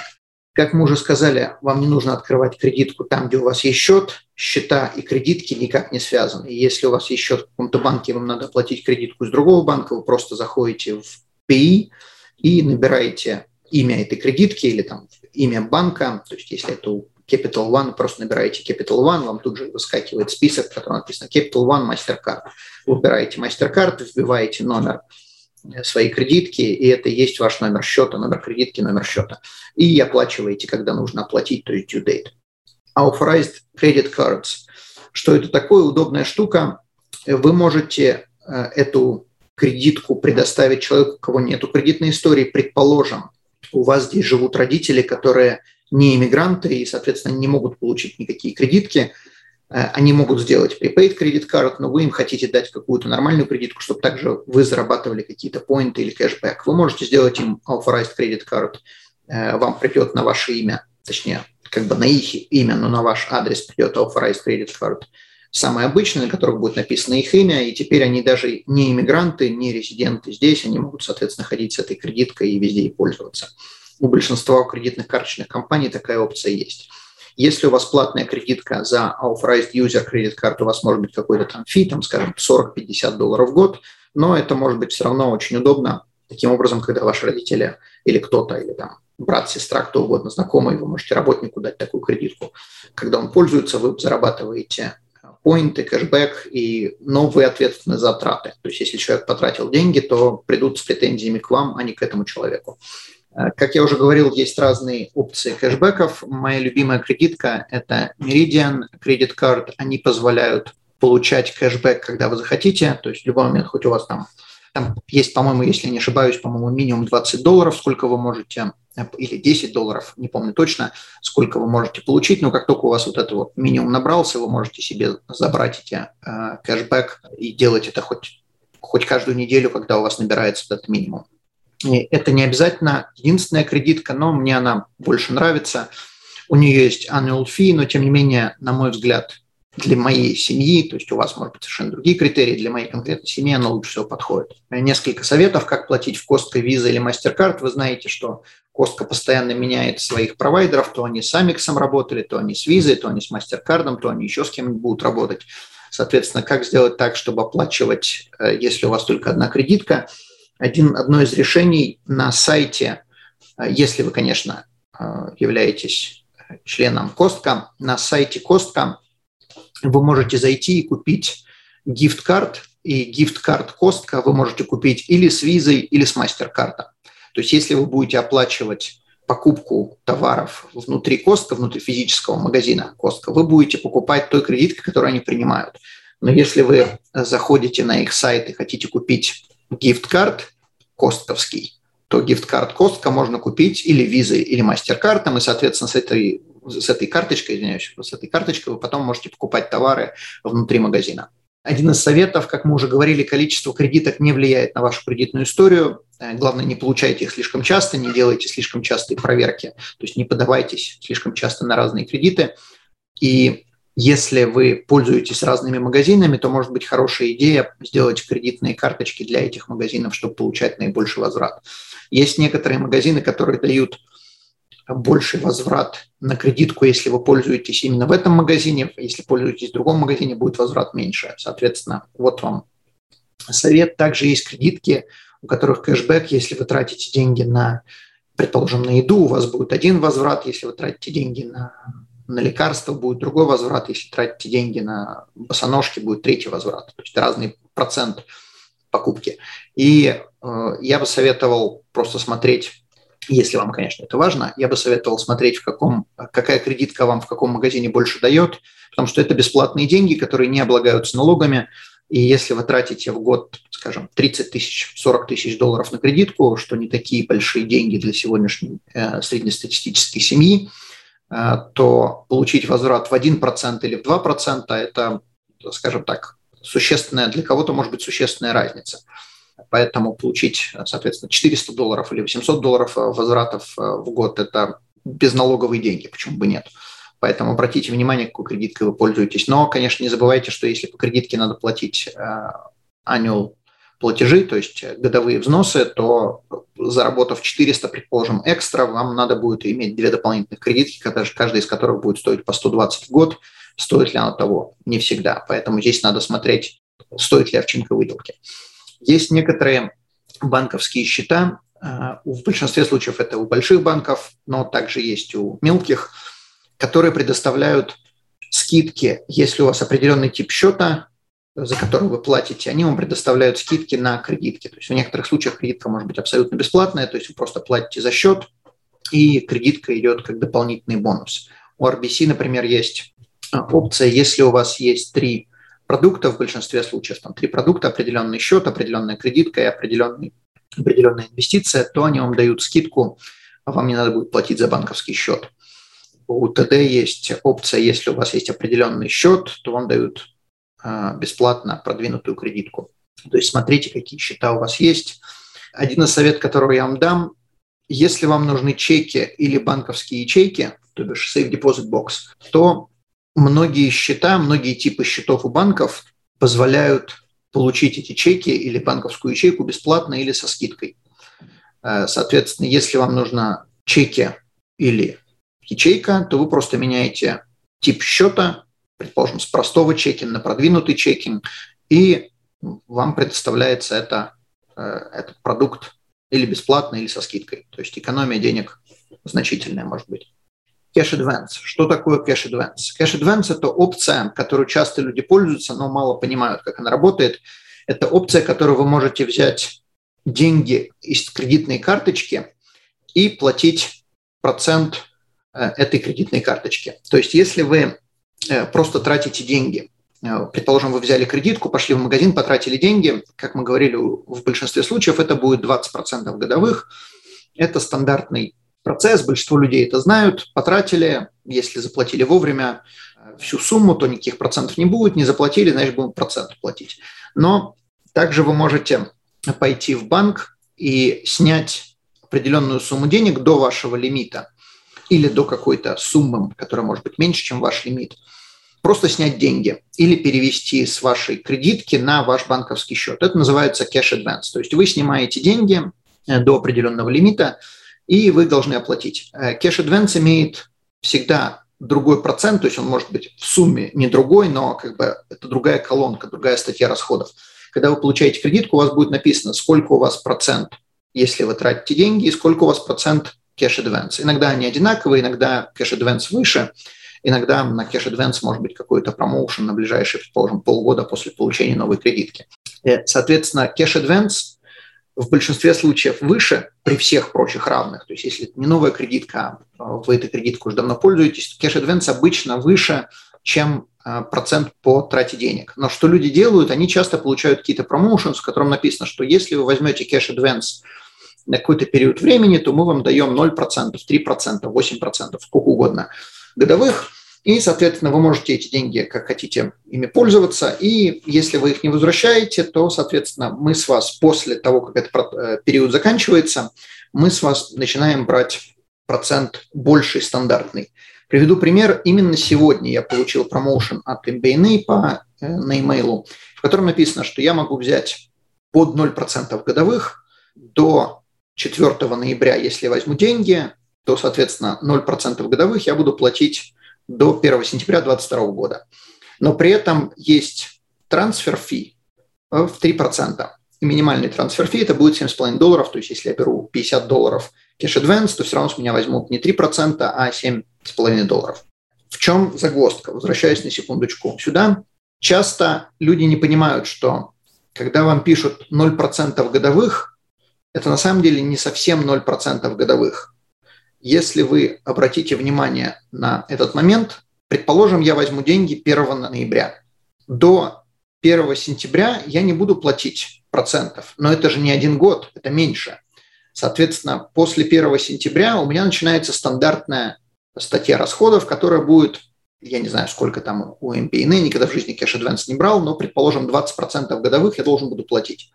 Как мы уже сказали, вам не нужно открывать кредитку там, где у вас есть счет. Счета и кредитки никак не связаны. И если у вас есть счет в каком-то банке, вам надо оплатить кредитку из другого банка, вы просто заходите в PI и набираете имя этой кредитки или там имя банка, то есть если это Capital One, просто набираете Capital One, вам тут же выскакивает список, в котором написано Capital One MasterCard. Выбираете MasterCard, вбиваете номер своей кредитки, и это есть ваш номер счета, номер кредитки, номер счета. И оплачиваете, когда нужно оплатить, то есть due date. Authorized Credit Cards. Что это такое? Удобная штука. Вы можете э, эту кредитку предоставить человеку, у кого нет кредитной истории, предположим, у вас здесь живут родители, которые не иммигранты и, соответственно, не могут получить никакие кредитки. Э, они могут сделать prepaid кредит карт, но вы им хотите дать какую-то нормальную кредитку, чтобы также вы зарабатывали какие-то поинты или кэшбэк. Вы можете сделать им authorized кредит карт. Э, вам придет на ваше имя, точнее, как бы на их имя, но на ваш адрес придет authorized кредит карт самые обычные, на которых будет написано их имя, и теперь они даже не иммигранты, не резиденты здесь, они могут, соответственно, ходить с этой кредиткой и везде ей пользоваться. У большинства кредитных карточных компаний такая опция есть. Если у вас платная кредитка за authorized user кредит карту, у вас может быть какой-то там фи, там, скажем, 40-50 долларов в год, но это может быть все равно очень удобно. Таким образом, когда ваши родители или кто-то, или там брат, сестра, кто угодно, знакомый, вы можете работнику дать такую кредитку. Когда он пользуется, вы зарабатываете поинты, кэшбэк, и, но вы ответственны за траты. То есть если человек потратил деньги, то придут с претензиями к вам, а не к этому человеку. Э, как я уже говорил, есть разные опции кэшбэков. Моя любимая кредитка – это Meridian Credit Card. Они позволяют получать кэшбэк, когда вы захотите. То есть в любой момент, хоть у вас там, там есть, по-моему, если не ошибаюсь, по-моему, минимум 20 долларов, сколько вы можете или 10 долларов, не помню точно, сколько вы можете получить, но как только у вас вот это вот минимум набрался, вы можете себе забрать эти э, кэшбэк и делать это хоть, хоть каждую неделю, когда у вас набирается этот минимум. Это не обязательно единственная кредитка, но мне она больше нравится. У нее есть annual fee, но тем не менее, на мой взгляд, для моей семьи, то есть у вас, может быть, совершенно другие критерии, для моей конкретной семьи оно лучше всего подходит. Несколько советов, как платить в Costco, Visa или MasterCard. Вы знаете, что Costco постоянно меняет своих провайдеров, то они с Amix работали, то они с Visa, то они с MasterCard, то они еще с кем-нибудь будут работать. Соответственно, как сделать так, чтобы оплачивать, э, если у вас только одна кредитка? Один, одно из решений на сайте, э, если вы, конечно, э, являетесь членом Костка, на сайте Костка вы можете зайти и купить гифт-карт, и гифт-карт Костка вы можете купить или с визой, или с мастер-карта. То есть если вы будете оплачивать покупку товаров внутри Костка, внутри физического магазина Костка, вы будете покупать той кредиткой, которую они принимают. Но если вы заходите на их сайт и хотите купить гифт-карт костковский, то гифт-карт Костка можно купить или визой, или мастер-картом, и, соответственно, с этой с этой карточкой, извиняюсь, с этой карточкой вы потом можете покупать товары внутри магазина. Один из советов, как мы уже говорили, количество кредиток не влияет на вашу кредитную историю. Э, главное, не получайте их слишком часто, не делайте слишком частые проверки, то есть не подавайтесь слишком часто на разные кредиты. И если вы пользуетесь разными магазинами, то может быть хорошая идея сделать кредитные карточки для этих магазинов, чтобы получать наибольший возврат. Есть некоторые магазины, которые дают больший возврат на кредитку, если вы пользуетесь именно в этом магазине. Если пользуетесь в другом магазине, будет возврат меньше. Соответственно, вот вам совет. Также есть кредитки, у которых кэшбэк, если вы тратите деньги на, предположим, на еду, у вас будет один возврат, если вы тратите деньги на, на лекарства, будет другой возврат, если тратите деньги на босоножки, будет третий возврат. То есть разный процент покупки. И э, я бы советовал просто смотреть если вам, конечно, это важно, я бы советовал смотреть, в каком, какая кредитка вам в каком магазине больше дает, потому что это бесплатные деньги, которые не облагаются налогами. И если вы тратите в год, скажем, 30 тысяч, 40 тысяч долларов на кредитку, что не такие большие деньги для сегодняшней э, среднестатистической семьи, то получить возврат в 1% или в 2% – это, скажем так, существенная, для кого-то может быть существенная разница. Поэтому получить, соответственно, 400 долларов или 800 долларов э, возвратов э, в год – это безналоговые деньги, почему бы нет. Поэтому обратите внимание, какой кредиткой вы пользуетесь. Но, конечно, не забывайте, что если по кредитке надо платить annual э, платежи, то есть годовые взносы, то заработав 400, предположим, экстра, вам надо будет иметь две дополнительных кредитки, каждая из которых будет стоить по 120 в год. Стоит ли она того? Не всегда. Поэтому здесь надо смотреть, стоит ли овчинка выделки. Есть некоторые банковские счета, а, в большинстве случаев это у больших банков, но также есть у мелких, которые предоставляют скидки, если у вас определенный тип счета, за который вы платите, они вам предоставляют скидки на кредитки. То есть в некоторых случаях кредитка может быть абсолютно бесплатная, то есть вы просто платите за счет, и кредитка идет как дополнительный бонус. У RBC, например, есть а, опция, если у вас есть три продукта в большинстве случаев, там три продукта, определенный счет, определенная кредитка и определенный, определенная инвестиция, то они вам дают скидку, а вам не надо будет платить за банковский счет. У ТД есть опция, если у вас есть определенный счет, то вам дают бесплатно продвинутую кредитку. То есть смотрите, какие счета у вас есть. Один из советов, который я вам дам, если вам нужны чеки или банковские ячейки, то бишь Safe Deposit Box, то многие счета, многие типы счетов у банков позволяют получить эти чеки или банковскую ячейку бесплатно или со скидкой. Э, соответственно, если вам нужно чеки или ячейка, то вы просто меняете тип счета, предположим, с простого чекинга на продвинутый чекинг, и вам предоставляется это, э, этот продукт или бесплатно, или со скидкой. То есть экономия денег значительная может быть. Cash Advance. Что такое Cash Advance? Cash Advance – это опция, которую часто люди пользуются, но мало понимают, как она работает. Это опция, которую вы можете взять деньги из кредитной карточки и платить процент э, этой кредитной карточки. То есть если вы просто тратите деньги, э, предположим, вы взяли кредитку, пошли в магазин, потратили деньги, как мы говорили, в большинстве случаев это будет 20% годовых. Это стандартный процесс, большинство людей это знают, потратили, если заплатили вовремя э, всю сумму, то никаких процентов не будет, не заплатили, значит, будем процент платить. Но также вы можете пойти в банк и снять определенную сумму денег до вашего лимита или до какой-то суммы, которая может быть меньше, чем ваш лимит. просто снять деньги или перевести с вашей кредитки на ваш банковский счет. Это называется cash advance. То есть вы снимаете деньги э, до определенного лимита, и вы должны оплатить. Э, cash advance имеет всегда другой процент, то есть он может быть в сумме не другой, но как бы это другая колонка, другая статья расходов. Когда вы получаете кредитку, у вас будет написано, сколько у вас процент, если вы тратите деньги, и сколько у вас процент cash advance. Иногда они одинаковые, иногда cash advance выше, иногда на cash advance может быть какой-то промоушен на ближайшие, предположим, полгода после получения новой кредитки. Э, соответственно, cash advance в большинстве случаев выше при всех прочих равных. То есть если это не новая кредитка, а вы этой кредиткой уже давно пользуетесь, то cash advance обычно выше, чем а, процент по трате денег. Но что люди делают, они часто получают какие-то промоушен, в котором написано, что если вы возьмете cash advance на какой-то период времени, то мы вам даем 0%, 3%, 8%, сколько угодно годовых. И, соответственно, вы можете эти деньги, как хотите, ими пользоваться. И если вы их не возвращаете, то, соответственно, мы с вас после того, как этот э, период заканчивается, мы с вас начинаем брать процент больший, стандартный. Приведу пример. Именно сегодня я получил промоушен от MBNA по, э, на e-mail, в котором написано, что я могу взять под 0% годовых до 4 ноября, если я возьму деньги, то, соответственно, 0% годовых я буду платить до 1 сентября 2022 года. Но при этом есть трансфер фи в 3%. И минимальный трансфер фи это будет 7,5 долларов. То есть если я беру 50 долларов кэш advance, то все равно с меня возьмут не 3%, а 7,5 долларов. В чем загвоздка? Возвращаясь на секундочку сюда. Часто люди не понимают, что когда вам пишут 0% годовых, это на самом деле не совсем 0% годовых. Если вы обратите внимание на этот момент, предположим, я возьму деньги 1 ноября. До 1 сентября я не буду платить процентов, но это же не один год, это меньше. Соответственно, после 1 сентября у меня начинается стандартная статья расходов, которая будет, я не знаю, сколько там у MPN, никогда в жизни кэш advance не брал, но, предположим, 20% годовых я должен буду платить.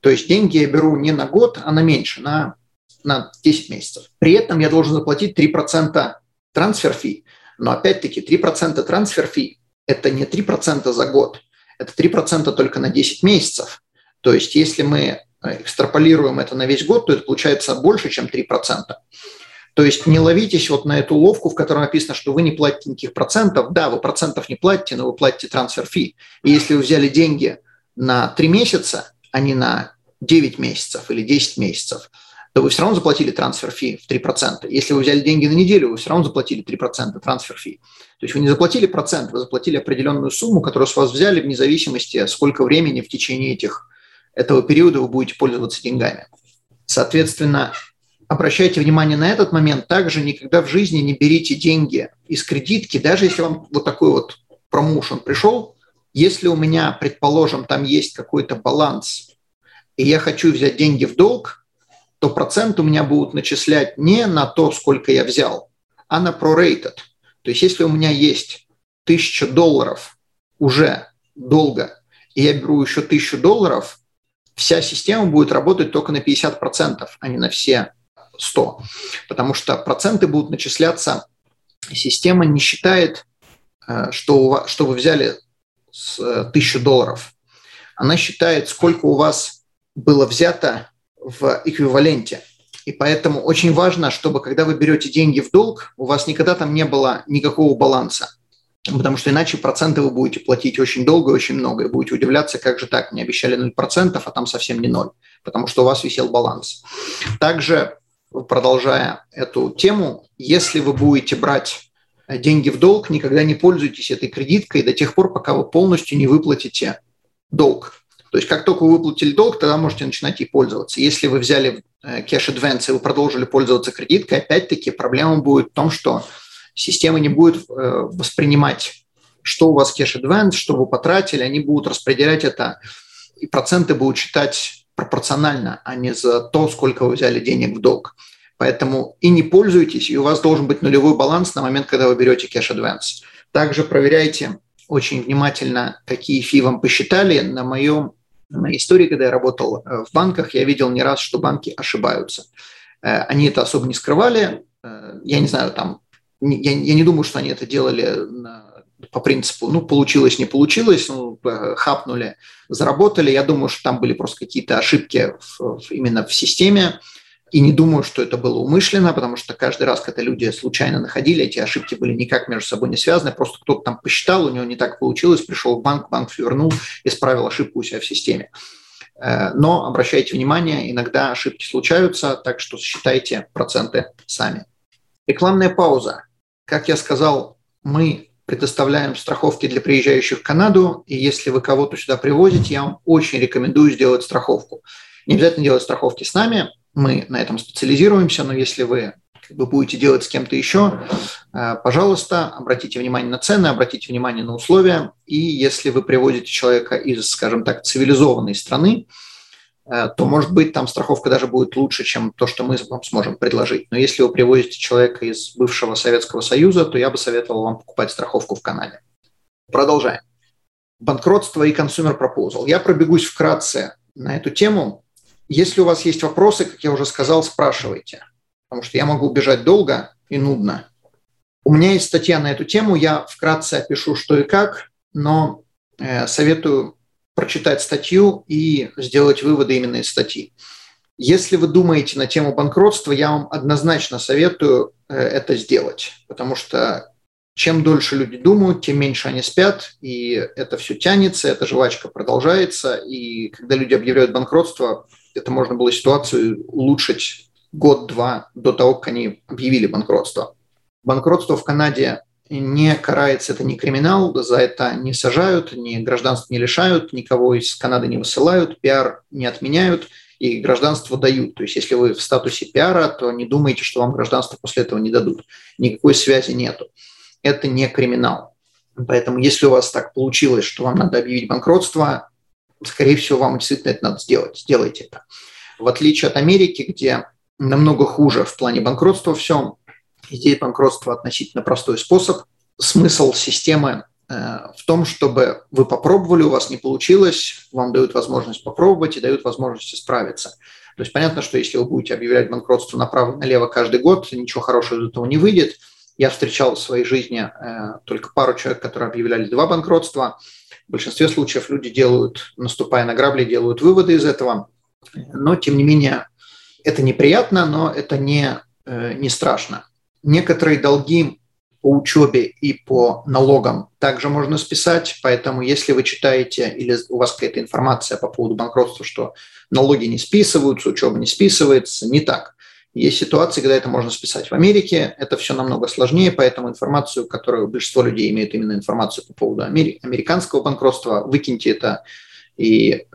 То есть деньги я беру не на год, а на меньше, на на 10 месяцев. При этом я должен заплатить 3% трансфер фи. Но опять-таки 3% трансфер фи – это не 3% за год, это 3% только на 10 месяцев. То есть если мы э, экстраполируем это на весь год, то это получается больше, чем 3%. То есть не ловитесь вот на эту уловку, в которой написано, что вы не платите никаких процентов. Да, вы процентов не платите, но вы платите трансфер фи. И если вы взяли деньги на 3 месяца, а не на 9 месяцев или 10 месяцев – то вы все равно заплатили трансфер фи в 3%. Если вы взяли деньги на неделю, вы все равно заплатили 3% трансфер фи. То есть вы не заплатили процент, вы заплатили определенную сумму, которую с вас взяли вне зависимости, сколько времени в течение этих, этого периода вы будете пользоваться деньгами. Соответственно, обращайте внимание на этот момент. Также никогда в жизни не берите деньги из кредитки, даже если вам вот такой вот промоушен пришел, если у меня, предположим, там есть какой-то баланс, и я хочу взять деньги в долг, то процент у меня будут начислять не на то, сколько я взял, а на prorated. То есть если у меня есть 1000 долларов уже долго, и я беру еще 1000 долларов, вся система будет работать только на 50%, а не на все 100. Потому что проценты будут начисляться, система не считает, э, что, у вас, что вы взяли с 1000 долларов. Она считает, сколько у вас было взято в эквиваленте. И поэтому очень важно, чтобы когда вы берете деньги в долг, у вас никогда там не было никакого баланса. Потому что иначе проценты вы будете платить очень долго и очень много. И будете удивляться, как же так, мне обещали 0%, а там совсем не 0, потому что у вас висел баланс. Также, продолжая эту тему, если вы будете брать деньги в долг, никогда не пользуйтесь этой кредиткой до тех пор, пока вы полностью не выплатите долг. То есть как только вы выплатили долг, тогда можете начинать ей пользоваться. Если вы взяли кэш advance и вы продолжили пользоваться кредиткой, опять-таки проблема будет в том, что система не будет э, воспринимать, что у вас кэш advance, что вы потратили, они будут распределять это, и проценты будут считать пропорционально, а не за то, сколько вы взяли денег в долг. Поэтому и не пользуйтесь, и у вас должен быть нулевой баланс на момент, когда вы берете кэш advance. Также проверяйте очень внимательно, какие фи вам посчитали. На моем истории, когда я работал э, в банках, я видел не раз, что банки ошибаются. Э, они это особо не скрывали. Э, я не знаю, там, я, я не думаю, что они это делали на по принципу, ну, получилось, не получилось, ну, хапнули, заработали. Я думаю, что там были просто какие-то ошибки в, в, именно в системе. И не думаю, что это было умышленно, потому что каждый раз, когда люди случайно находили, эти ошибки были никак между собой не связаны. Просто кто-то там посчитал, у него не так получилось, пришел в банк, банк вернул, исправил ошибку у себя в системе. Э, но обращайте внимание, иногда ошибки случаются, так что считайте проценты сами. Рекламная пауза. Как я сказал, мы предоставляем страховки для приезжающих в Канаду, и если вы кого-то сюда привозите, я вам очень рекомендую сделать страховку. Не обязательно делать страховки с нами, мы на этом специализируемся, но если вы как бы будете делать с кем-то еще, э, пожалуйста, обратите внимание на цены, обратите внимание на условия. И если вы привозите человека из, скажем так, цивилизованной страны, э, то, может быть, там страховка даже будет лучше, чем то, что мы вам сможем предложить. Но если вы привозите человека из бывшего Советского Союза, то я бы советовал вам покупать страховку в Канаде. Продолжаем. Банкротство и consumer proposal. Я пробегусь вкратце на эту тему. Если у вас есть вопросы, как я уже сказал, спрашивайте потому что я могу убежать долго и нудно. У меня есть статья на эту тему, я вкратце опишу, что и как, но э, советую прочитать статью и сделать выводы именно из статьи. Если вы думаете на тему банкротства, я вам однозначно советую э, это сделать, потому что чем дольше люди думают, тем меньше они спят, и это все тянется, эта жвачка продолжается, и когда люди объявляют банкротство, это можно было ситуацию улучшить год-два до того, как они объявили банкротство. Банкротство в Канаде не карается, это не криминал, за это не сажают, ни гражданство не лишают, никого из Канады не высылают, пиар не отменяют и гражданство дают. То есть если вы в статусе пиара, то не думайте, что вам гражданство после этого не дадут. Никакой связи нету. Это не криминал. Поэтому если у вас так получилось, что вам надо объявить банкротство, скорее всего, вам действительно это надо сделать. Сделайте это. В отличие от Америки, где намного хуже в плане банкротства все. Здесь банкротство относительно простой способ. Смысл системы э, в том, чтобы вы попробовали, у вас не получилось, вам дают возможность попробовать и дают возможность исправиться. То есть понятно, что если вы будете объявлять банкротство направо и налево каждый год, ничего хорошего из этого не выйдет. Я встречал в своей жизни э, только пару человек, которые объявляли два банкротства. В большинстве случаев люди делают, наступая на грабли, делают выводы из этого. Но, тем не менее, это неприятно, но это не, э, не страшно. Некоторые долги по учебе и по налогам также можно списать, поэтому если вы читаете или у вас какая-то информация по поводу банкротства, что налоги не списываются, учеба не списывается, не так. Есть ситуации, когда это можно списать. В Америке это все намного сложнее, поэтому информацию, которую большинство людей имеют именно информацию по поводу американского банкротства, выкиньте это и э,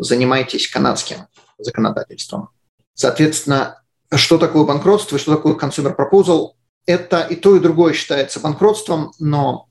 занимайтесь канадским законодательством. Соответственно, что такое банкротство и что такое consumer proposal? Это и то, и другое считается банкротством, но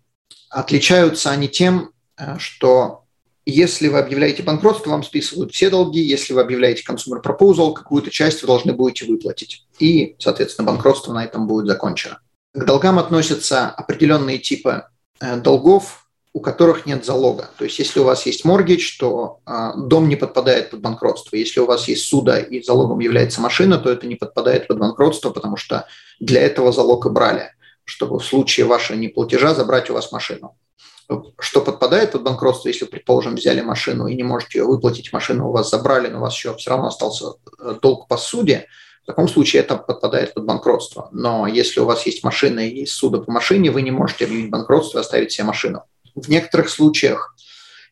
отличаются они тем, э, что если вы объявляете банкротство, вам списывают все долги. Если вы объявляете consumer proposal, какую-то часть вы должны будете выплатить. И, соответственно, банкротство на этом будет закончено. К долгам относятся определенные типы э, долгов, у которых нет залога. То есть если у вас есть моргидж, то э, дом не подпадает под банкротство. Если у вас есть суда и залогом является машина, то это не подпадает под банкротство, потому что для этого залог и брали, чтобы в случае вашего неплатежа забрать у вас машину. Что подпадает под банкротство, если, предположим, взяли машину и не можете ее выплатить, машину у вас забрали, но у вас еще все равно остался э, долг по суде, в таком случае это подпадает под банкротство. Но если у вас есть машина и есть суда по машине, вы не можете объявить банкротство и оставить себе машину. В некоторых случаях,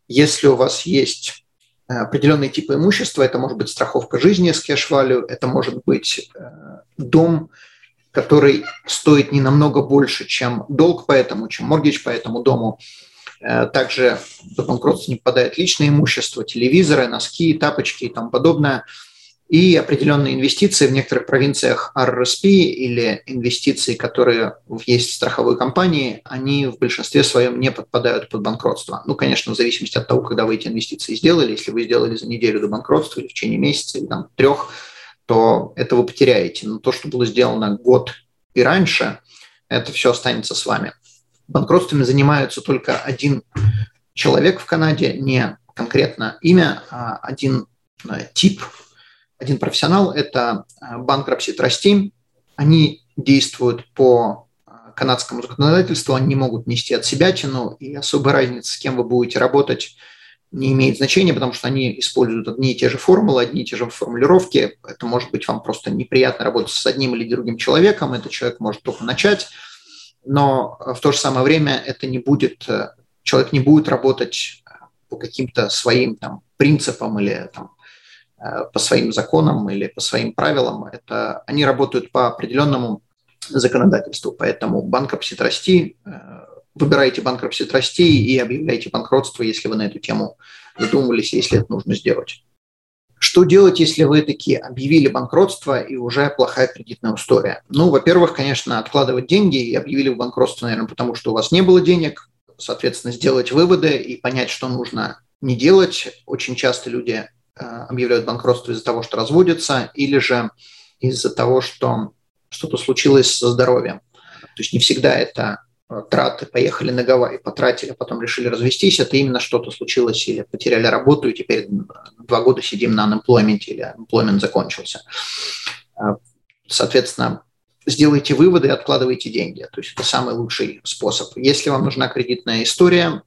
если у вас есть э, определенные типы имущества, это может быть страховка жизни с кэш-валю, это может быть э, дом, который стоит не намного больше, чем долг по этому, чем моргидж по этому дому. Э, также до банкротства не попадает личное имущество, телевизоры, носки, тапочки и тому подобное – и определенные инвестиции в некоторых провинциях RRSP или инвестиции, которые есть в страховой компании, они в большинстве своем не подпадают под банкротство. Ну, конечно, в зависимости от того, когда вы эти инвестиции сделали. Если вы сделали за неделю до банкротства или в течение месяца, или там трех, то это вы потеряете. Но то, что было сделано год и раньше, это все останется с вами. Банкротствами занимаются только один человек в Канаде, не конкретно имя, а один э, тип один профессионал – это Bankruptcy Trustee. Они действуют по а, канадскому законодательству, они могут нести от себя тяну, и особой разницы, с кем вы будете работать, не имеет значения, потому что они используют одни и те же формулы, одни и те же формулировки. Это может быть вам просто неприятно работать с одним или другим человеком, этот человек может только начать, но в то же самое время это не будет, человек не будет работать по каким-то своим там, принципам или там, э, по своим законам или по своим правилам. Это, они работают по определенному законодательству, поэтому банкрупси трасти, э, выбирайте банкрупси трасти и объявляйте банкротство, если вы на эту тему задумывались, если это нужно сделать. Что делать, если вы такие объявили банкротство и уже плохая кредитная история? Ну, во-первых, конечно, откладывать деньги и объявили банкротство, наверное, потому что у вас не было денег, соответственно, сделать выводы и понять, что нужно не делать. Очень часто люди э, объявляют банкротство из-за того, что разводятся, или же из-за того, что что-то случилось со здоровьем. То есть не всегда это траты, поехали на Гавайи, потратили, а потом решили развестись, это именно что-то случилось или потеряли работу, и теперь два года сидим на unemployment или unemployment закончился. Э, соответственно, сделайте выводы и откладывайте деньги. То есть это самый лучший способ. Если вам нужна кредитная история,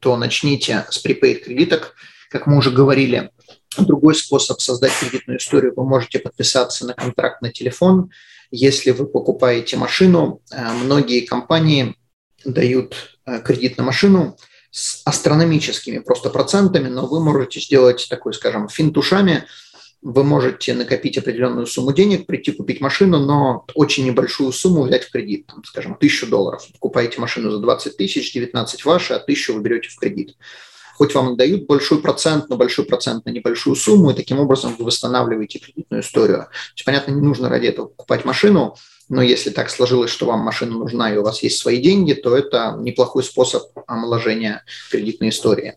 то начните с prepaid кредиток. Как мы уже говорили, другой способ создать кредитную историю, вы можете подписаться на контракт на телефон. Если вы покупаете машину, э, многие компании дают э, кредит на машину с астрономическими просто процентами, но вы можете сделать такой, скажем, финт ушами – вы можете накопить определенную сумму денег, прийти купить машину, но очень небольшую сумму взять в кредит, там, скажем, тысячу долларов. Покупаете машину за 20 тысяч, 19 ваши, а тысячу вы берете в кредит. Хоть вам дают большой процент, но большой процент на небольшую сумму, и таким образом вы восстанавливаете кредитную историю. То есть, понятно, не нужно ради этого покупать машину, но если так сложилось, что вам машина нужна и у вас есть свои деньги, то это неплохой способ омоложения кредитной истории.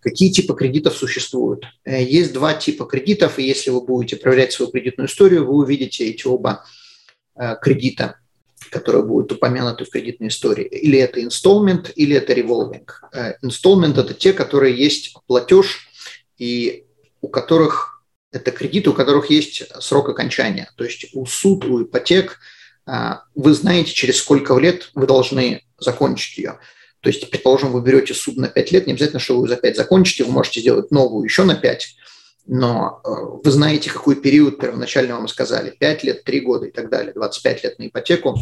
Какие типы кредитов существуют? Э, есть два типа кредитов, и если вы будете проверять свою кредитную историю, вы увидите эти оба э, кредита, которые будут упомянуты в кредитной истории. Или это installment, или это revolving. Э, installment – это те, которые есть платеж, и у которых это кредиты, у которых есть срок окончания. То есть у суд, у ипотек вы знаете, через сколько лет вы должны закончить ее. То есть, предположим, вы берете суд на 5 лет, не обязательно, что вы за 5 закончите, вы можете сделать новую еще на 5, но э, вы знаете, какой период первоначально вам сказали, 5 лет, 3 года и так далее, 25 лет на ипотеку.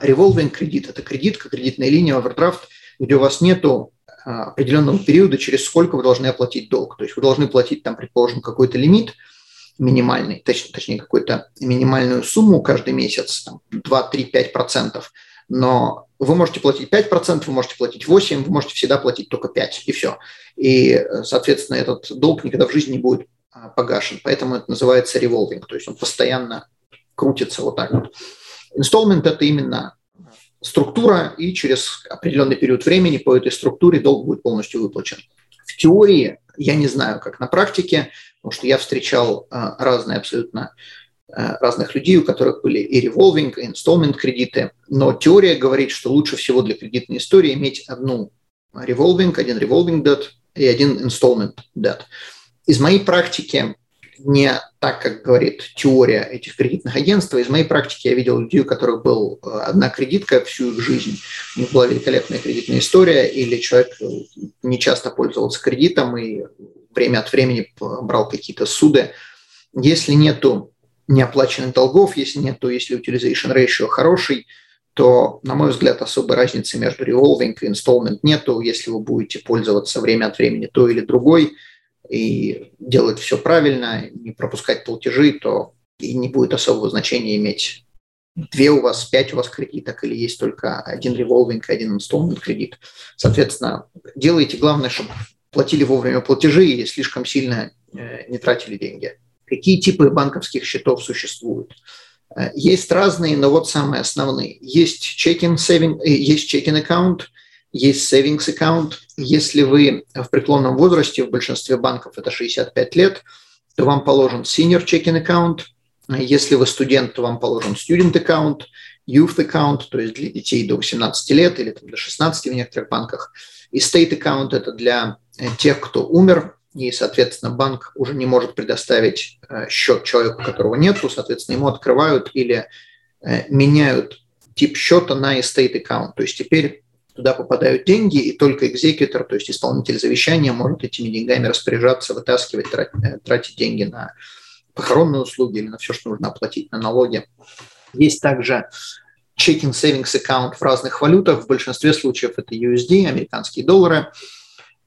Revolving кредит – это кредитка, кредитная линия, овердрафт, где у вас нету э, определенного периода, через сколько вы должны оплатить долг. То есть вы должны платить, там, предположим, какой-то лимит минимальный, точнее, точнее какую-то минимальную сумму каждый месяц, там, 2, 3, 5 процентов – но вы можете платить 5%, вы можете платить 8%, вы можете всегда платить только 5%, и все. И, соответственно, этот долг никогда в жизни не будет а, погашен. Поэтому это называется revolving, то есть он постоянно крутится вот так вот. Installment – это именно структура, и через определенный период времени по этой структуре долг будет полностью выплачен. В теории я не знаю, как на практике, потому что я встречал а, разные абсолютно Э, разных людей, у которых были и revolving, и installment кредиты. Но теория говорит, что лучше всего для кредитной истории иметь одну revolving, один revolving debt и один installment debt. Из моей практики, не так, как говорит теория этих кредитных агентств, из моей практики я видел людей, у которых была э, одна кредитка всю их жизнь. У них была великолепная кредитная история, или человек э, не часто пользовался кредитом и время от времени брал какие-то суды. Если нету неоплаченных долгов, если нет, то если utilization ratio хороший, то, на мой взгляд, особой разницы между revolving и installment нету. Если вы будете пользоваться время от времени той или другой и делать все правильно, не пропускать платежи, то и не будет особого значения иметь две у вас, пять у вас кредиток или есть только один revolving и один installment кредит. Соответственно, делайте главное, чтобы платили вовремя платежи и слишком сильно э, не тратили деньги. Какие типы банковских счетов существуют? Э, есть разные, но вот самые основные. Есть saving, э, есть checking аккаунт, есть savings аккаунт. Если вы в преклонном возрасте, в большинстве банков это 65 лет, то вам положен senior checking аккаунт. Если вы студент, то вам положен student аккаунт, youth аккаунт, то есть для детей до 18 лет или там, до 16 в некоторых банках. И state аккаунт – это для тех, кто умер и, соответственно, банк уже не может предоставить э, счет человеку, которого нету, соответственно, ему открывают или э, меняют тип счета на estate account. То есть теперь туда попадают деньги, и только экзекутор, то есть исполнитель завещания, может этими деньгами распоряжаться, вытаскивать, тратить, э, тратить деньги на похоронные услуги или на все, что нужно оплатить, на налоги. Есть также checking savings account в разных валютах. В большинстве случаев это USD, американские доллары.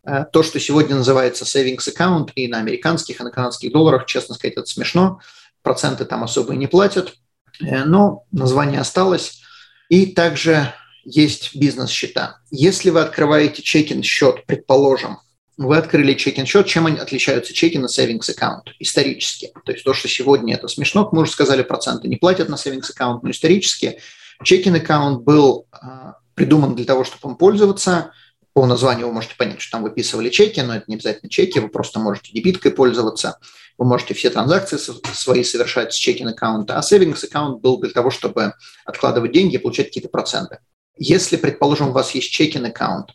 Э, то, что сегодня называется savings account и на американских, и на канадских долларах, честно сказать, это смешно. Проценты там особо и не платят, э, но название осталось. И также есть бизнес-счета. Если вы открываете чекин счет, предположим, вы открыли чекин счет, чем они отличаются чекин и savings account исторически? То есть то, что сегодня это смешно, мы уже сказали, проценты не платят на savings account, но исторически чекин аккаунт был э, придуман для того, чтобы им пользоваться. По названию вы можете понять, что там выписывали чеки, но это не обязательно чеки, вы просто можете дебиткой пользоваться, вы можете все транзакции свои совершать с чекин аккаунта, а savings аккаунт был для того, чтобы откладывать деньги и получать какие-то проценты. Если, предположим, у вас есть чекин аккаунт,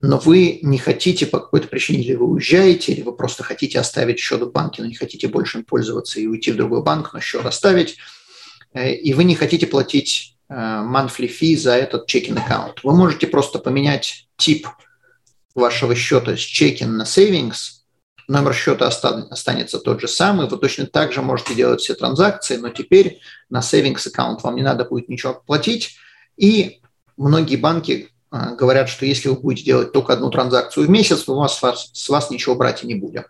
но вы не хотите по какой-то причине, или вы уезжаете, или вы просто хотите оставить счет в банке, но не хотите больше им пользоваться и уйти в другой банк, но счет оставить, э, и вы не хотите платить э, monthly fee за этот чекин аккаунт. Вы можете просто поменять тип вашего счета с чекин на savings, номер счета останется тот же самый, вы точно так же можете делать все транзакции, но теперь на savings аккаунт вам не надо будет ничего платить, и многие банки а, говорят, что если вы будете делать только одну транзакцию в месяц, у вас, с вас ничего брать и не будем.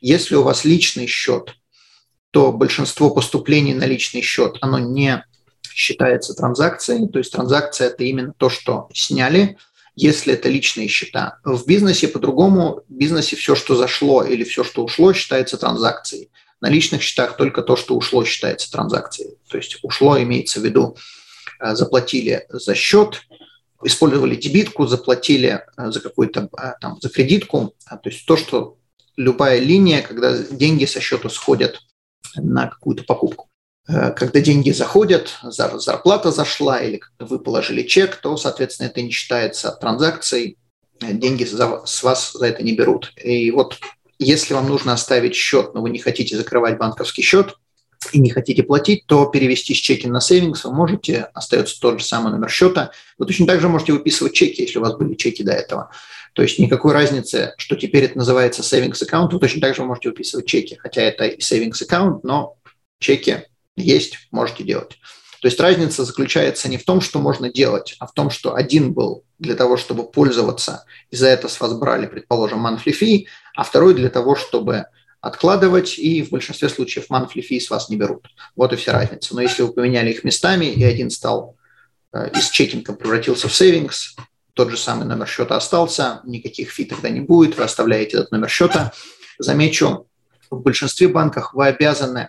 Если у вас личный счет, то большинство поступлений на личный счет, оно не считается транзакцией, то есть транзакция – это именно то, что сняли, если это личные счета. В бизнесе по-другому, в бизнесе все, что зашло или все, что ушло, считается транзакцией. На личных счетах только то, что ушло, считается транзакцией. То есть ушло имеется в виду заплатили за счет, использовали дебитку, заплатили э, за какую-то э, там за кредитку, то есть то, что любая линия, когда деньги со счета сходят на какую-то покупку. Когда деньги заходят, зарплата зашла или вы положили чек, то, соответственно, это не считается транзакцией, деньги с вас за это не берут. И вот если вам нужно оставить счет, но вы не хотите закрывать банковский счет, и не хотите платить, то перевести с чеки на savings вы можете, остается тот же самый номер счета. Вы точно так же можете выписывать чеки, если у вас были чеки до этого. То есть никакой разницы, что теперь это называется savings аккаунт, вы точно так же можете выписывать чеки, хотя это и savings аккаунт, но чеки есть, можете делать. То есть разница заключается не в том, что можно делать, а в том, что один был для того, чтобы пользоваться, и за это с вас брали, предположим, monthly fee, а второй для того, чтобы откладывать, и в большинстве случаев monthly fee с вас не берут. Вот и вся разница. Но если вы поменяли их местами, и один стал э, из чекинга превратился в savings, тот же самый номер счета остался, никаких фи тогда не будет, вы оставляете этот номер счета. Замечу, в большинстве банков вы обязаны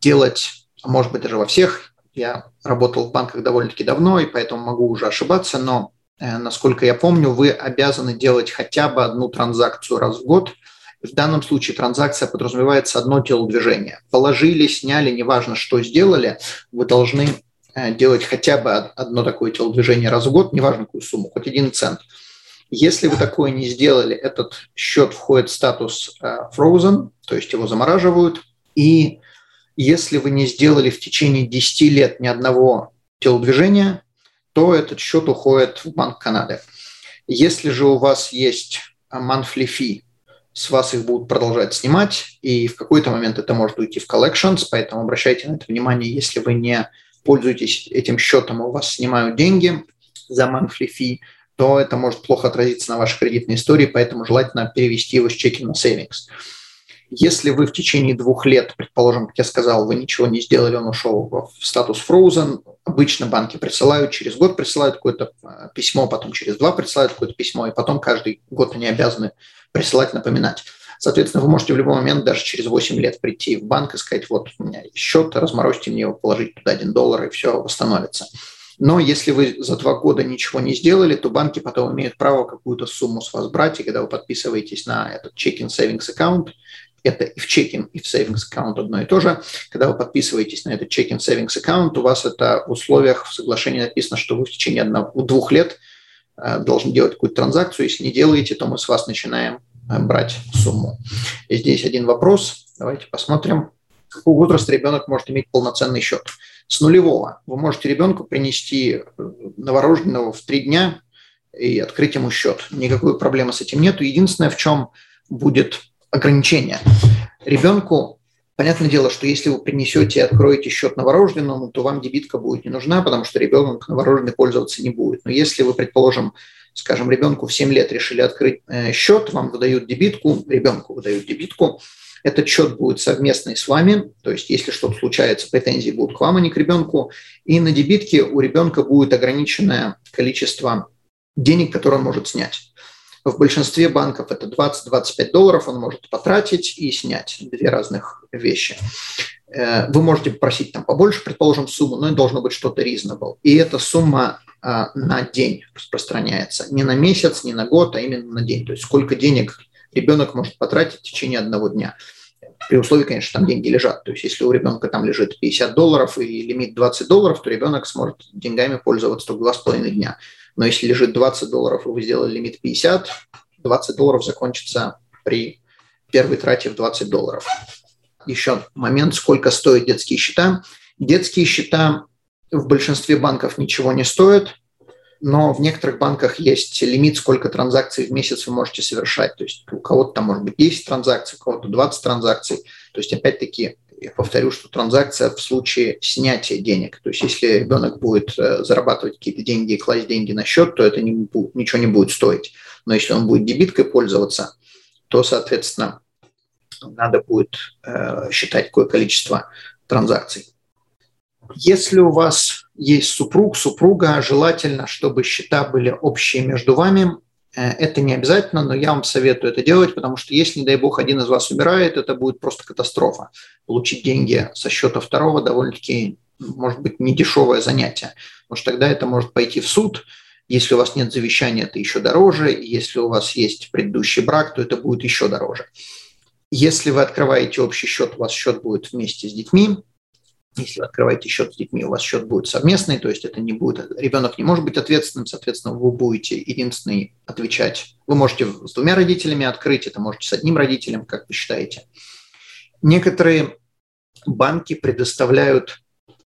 делать, а может быть даже во всех, я работал в банках довольно-таки давно, и поэтому могу уже ошибаться, но э, насколько я помню, вы обязаны делать хотя бы одну транзакцию раз в год – в данном случае транзакция подразумевается одно телодвижение. Положили, сняли, неважно, что сделали, вы должны э, делать хотя бы одно такое телодвижение раз в год, неважно какую сумму, хоть один цент. Если вы такое не сделали, этот счет входит в статус э, frozen, то есть его замораживают. И если вы не сделали в течение 10 лет ни одного телодвижения, то этот счет уходит в Банк Канады. Если же у вас есть monthly fee, с вас их будут продолжать снимать, и в какой-то момент это может уйти в collections, поэтому обращайте на это внимание, если вы не пользуетесь этим счетом, и у вас снимают деньги за monthly fee, то это может плохо отразиться на вашей кредитной истории, поэтому желательно перевести его с чеки на savings. Если вы в течение двух лет, предположим, как я сказал, вы ничего не сделали, он ушел в статус frozen, обычно банки присылают, через год присылают какое-то а, письмо, потом через два присылают какое-то письмо, и потом каждый год они обязаны присылать, напоминать. Соответственно, вы можете в любой момент, даже через 8 лет, прийти в банк и сказать, вот у меня есть счет, разморозьте мне его, положить туда 1 доллар, и все восстановится. Но если вы за два года ничего не сделали, то банки потом имеют право какую-то сумму с вас брать, и когда вы подписываетесь на этот checking savings аккаунт, это и в checking, и в savings аккаунт одно и то же. Когда вы подписываетесь на этот checking savings аккаунт, у вас это в условиях в соглашении написано, что вы в течение одного, двух лет э, должны делать какую-то транзакцию. Если не делаете, то мы с вас начинаем Э, брать сумму. И здесь один вопрос. Давайте посмотрим. Какого возраста ребенок может иметь полноценный счет? с нулевого. Вы можете ребенку принести новорожденного в три дня и открыть ему счет. Никакой проблемы с этим нет. Единственное, в чем будет ограничение. Ребенку Понятное дело, что если вы принесете и откроете счет новорожденному, то вам дебитка будет не нужна, потому что ребенок новорожденный пользоваться не будет. Но если вы, предположим, скажем, ребенку в 7 лет решили открыть э, счет, вам выдают дебитку, ребенку выдают дебитку, этот счет будет совместный с вами, то есть если что-то случается, претензии будут к вам, а не к ребенку. И на дебитке у ребенка будет ограниченное количество денег, которые он может снять. В большинстве банков это 20-25 долларов он может потратить и снять. Две разных вещи. Э, вы можете попросить там побольше, предположим, сумму, но это должно быть что-то reasonable. И эта сумма э, на день распространяется. Не на месяц, не на год, а именно на день. То есть сколько денег ребенок может потратить в течение одного дня. При условии, конечно, там деньги лежат. То есть если у ребенка там лежит 50 долларов и лимит 20 долларов, то ребенок сможет деньгами пользоваться только два с половиной дня. Но если лежит 20 долларов, и вы сделали лимит 50, 20 долларов закончится при первой трате в 20 долларов. Еще момент, сколько стоят детские счета. Детские счета в большинстве банков ничего не стоят, но в некоторых банках есть лимит, сколько транзакций в месяц вы можете совершать. То есть у кого-то там может быть 10 транзакций, у кого-то 20 транзакций. То есть опять-таки я повторю, что транзакция в случае снятия денег. То есть если ребенок будет э, зарабатывать какие-то деньги и класть деньги на счет, то это не, ничего не будет стоить. Но если он будет дебиткой пользоваться, то, соответственно, надо будет э, считать какое количество транзакций. Если у вас есть супруг, супруга, желательно, чтобы счета были общие между вами, это не обязательно, но я вам советую это делать, потому что если, не дай бог, один из вас умирает, это будет просто катастрофа. Получить деньги со счета второго довольно-таки, может быть, недешевое занятие, потому что тогда это может пойти в суд. Если у вас нет завещания, это еще дороже. Если у вас есть предыдущий брак, то это будет еще дороже. Если вы открываете общий счет, у вас счет будет вместе с детьми, если вы открываете счет с детьми, у вас счет будет совместный, то есть это не будет, ребенок не может быть ответственным, соответственно, вы будете единственный отвечать. Вы можете с двумя родителями открыть, это можете с одним родителем, как вы считаете. Некоторые банки предоставляют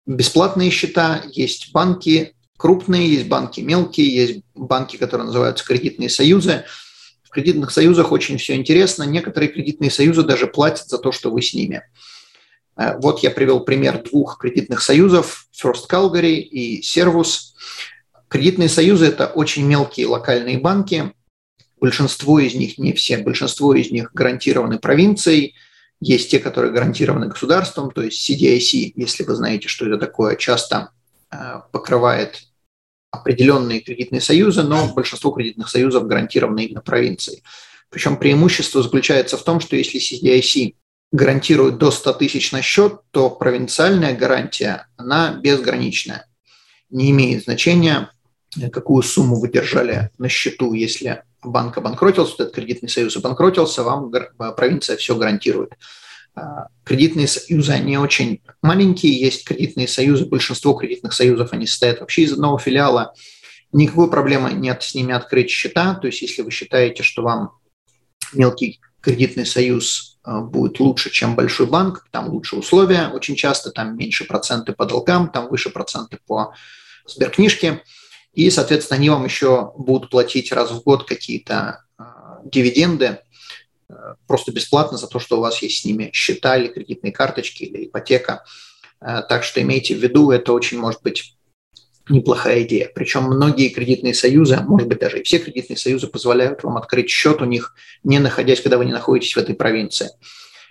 бесплатные счета, есть банки крупные, есть банки мелкие, есть банки, которые называются кредитные союзы. В кредитных союзах очень все интересно. Некоторые кредитные союзы даже платят за то, что вы с ними. Э, вот я привел пример двух кредитных союзов, First Calgary и Servus. Кредитные союзы – это очень мелкие локальные банки. Большинство из них, не все, большинство из них гарантированы провинцией. Есть те, которые гарантированы государством, то есть CDIC, если вы знаете, что это такое, часто э, покрывает определенные кредитные союзы, но большинство кредитных союзов гарантированы именно провинцией. Причем преимущество заключается в том, что если CDIC гарантирует до 100 тысяч на счет, то провинциальная гарантия, она безграничная. Не имеет значения, какую сумму вы держали на счету, если банк обанкротился, этот кредитный союз обанкротился, вам провинция все гарантирует. А, кредитные союзы, они очень маленькие, есть кредитные союзы, большинство кредитных союзов, они состоят вообще из одного филиала. Никакой проблемы нет с ними открыть счета, то есть если вы считаете, что вам мелкий кредитный союз Э, будет лучше, чем большой банк, там лучше условия, очень часто там меньше проценты по долгам, там выше проценты по сберкнижке, и, соответственно, они вам еще будут платить раз в год какие-то э, дивиденды э, просто бесплатно за то, что у вас есть с ними счета или кредитные карточки или ипотека. Так что имейте в виду, это очень может быть неплохая идея. Причем многие кредитные союзы, может быть даже и все кредитные союзы позволяют вам открыть счет у них, не находясь, когда вы не находитесь в этой провинции.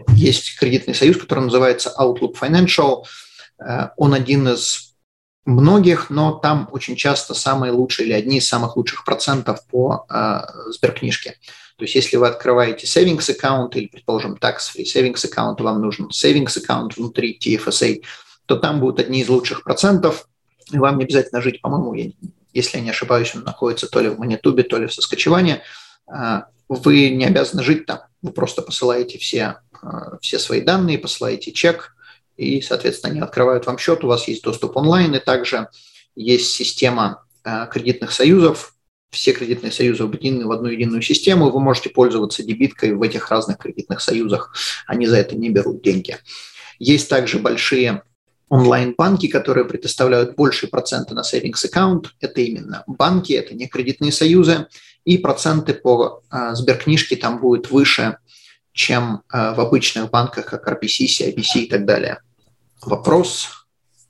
Есть кредитный союз, который называется Outlook Financial. Э, он один из многих, но там очень часто самые лучшие или одни из самых лучших процентов по э, сберкнижке. То есть если вы открываете savings аккаунт или, предположим, tax-free savings аккаунт, вам нужен savings аккаунт внутри TFSA, то там будут одни из лучших процентов – и вам не обязательно жить, по-моему, если я не ошибаюсь, он находится то ли в Манитубе, то ли в Соскочеване. А, вы не обязаны жить там. Вы просто посылаете все, а, все свои данные, посылаете чек, и, соответственно, они открывают вам счет, у вас есть доступ онлайн, и также есть система а, кредитных союзов, все кредитные союзы объединены в одну единую систему, вы можете пользоваться дебиткой в этих разных кредитных союзах, они за это не берут деньги. Есть также большие онлайн-банки, которые предоставляют большие проценты на savings account. Это именно банки, это не кредитные союзы. И проценты по э, сберкнижке там будут выше, чем э, в обычных банках, как RBC, CIBC и так далее. Вопрос.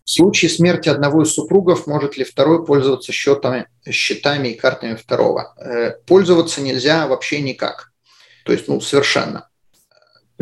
В случае смерти одного из супругов может ли второй пользоваться счетами, счетами и картами второго? Э, пользоваться нельзя вообще никак. То есть, ну, совершенно.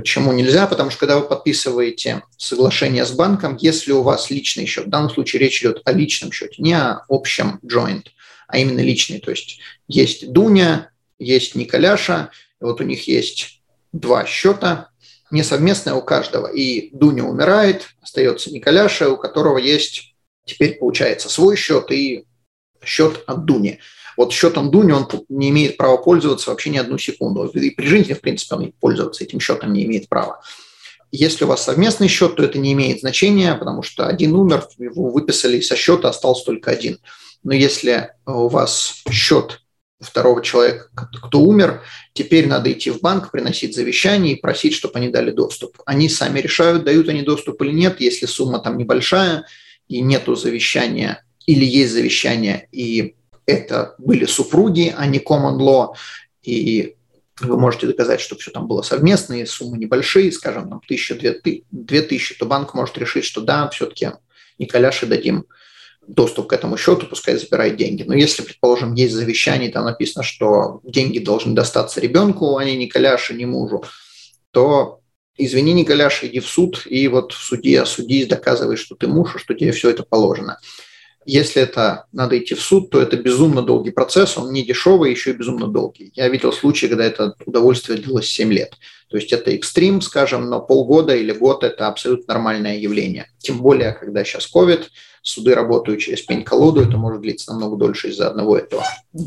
Почему нельзя? Потому что когда вы подписываете соглашение с банком, если у вас личный счет, в данном случае речь идет о личном счете, не о общем joint, а именно личный. То есть есть Дуня, есть Николяша, вот у них есть два счета, не совместное у каждого. И Дуня умирает, остается Николяша, у которого есть теперь, получается, свой счет и счет от Дуни. Вот счетом Дуни он не имеет права пользоваться вообще ни одну секунду. И при жизни, в принципе, он пользоваться этим счетом не имеет права. Если у вас совместный счет, то это не имеет значения, потому что один умер, его выписали со счета, остался только один. Но если у вас счет второго человека, кто умер, теперь надо идти в банк, приносить завещание и просить, чтобы они дали доступ. Они сами решают, дают они доступ или нет, если сумма там небольшая и нету завещания, или есть завещание, и это были супруги, а не common law, и вы можете доказать, что все там было совместно, и суммы небольшие, скажем, там тысяча, две, две тысячи, то банк может решить, что да, все-таки Николяше дадим доступ к этому счету, пускай забирает деньги. Но если, предположим, есть завещание, там написано, что деньги должны достаться ребенку, а не Николяше, не мужу, то извини, Николяш, иди в суд, и вот в суде судись, доказывай, что ты муж, и что тебе все это положено. Если это надо идти в суд, то это безумно долгий процесс, он не дешевый, еще и безумно долгий. Я видел случаи, когда это удовольствие длилось 7 лет. То есть это экстрим, скажем, но полгода или год – это абсолютно нормальное явление. Тем более, когда сейчас COVID, суды работают через пень-колоду, это может длиться намного дольше из-за одного этого.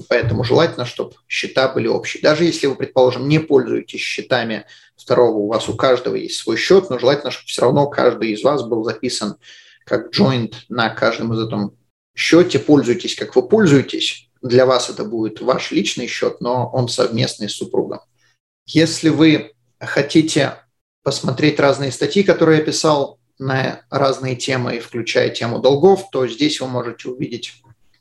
Поэтому желательно, чтобы счета были общие. Даже если вы, предположим, не пользуетесь счетами второго, у вас у каждого есть свой счет, но желательно, чтобы все равно каждый из вас был записан как joint на каждом из этом счете, пользуйтесь, как вы пользуетесь. Для вас это будет ваш личный счет, но он совместный с супругом. Если вы хотите посмотреть разные статьи, которые я писал на разные темы, включая тему долгов, то здесь вы можете увидеть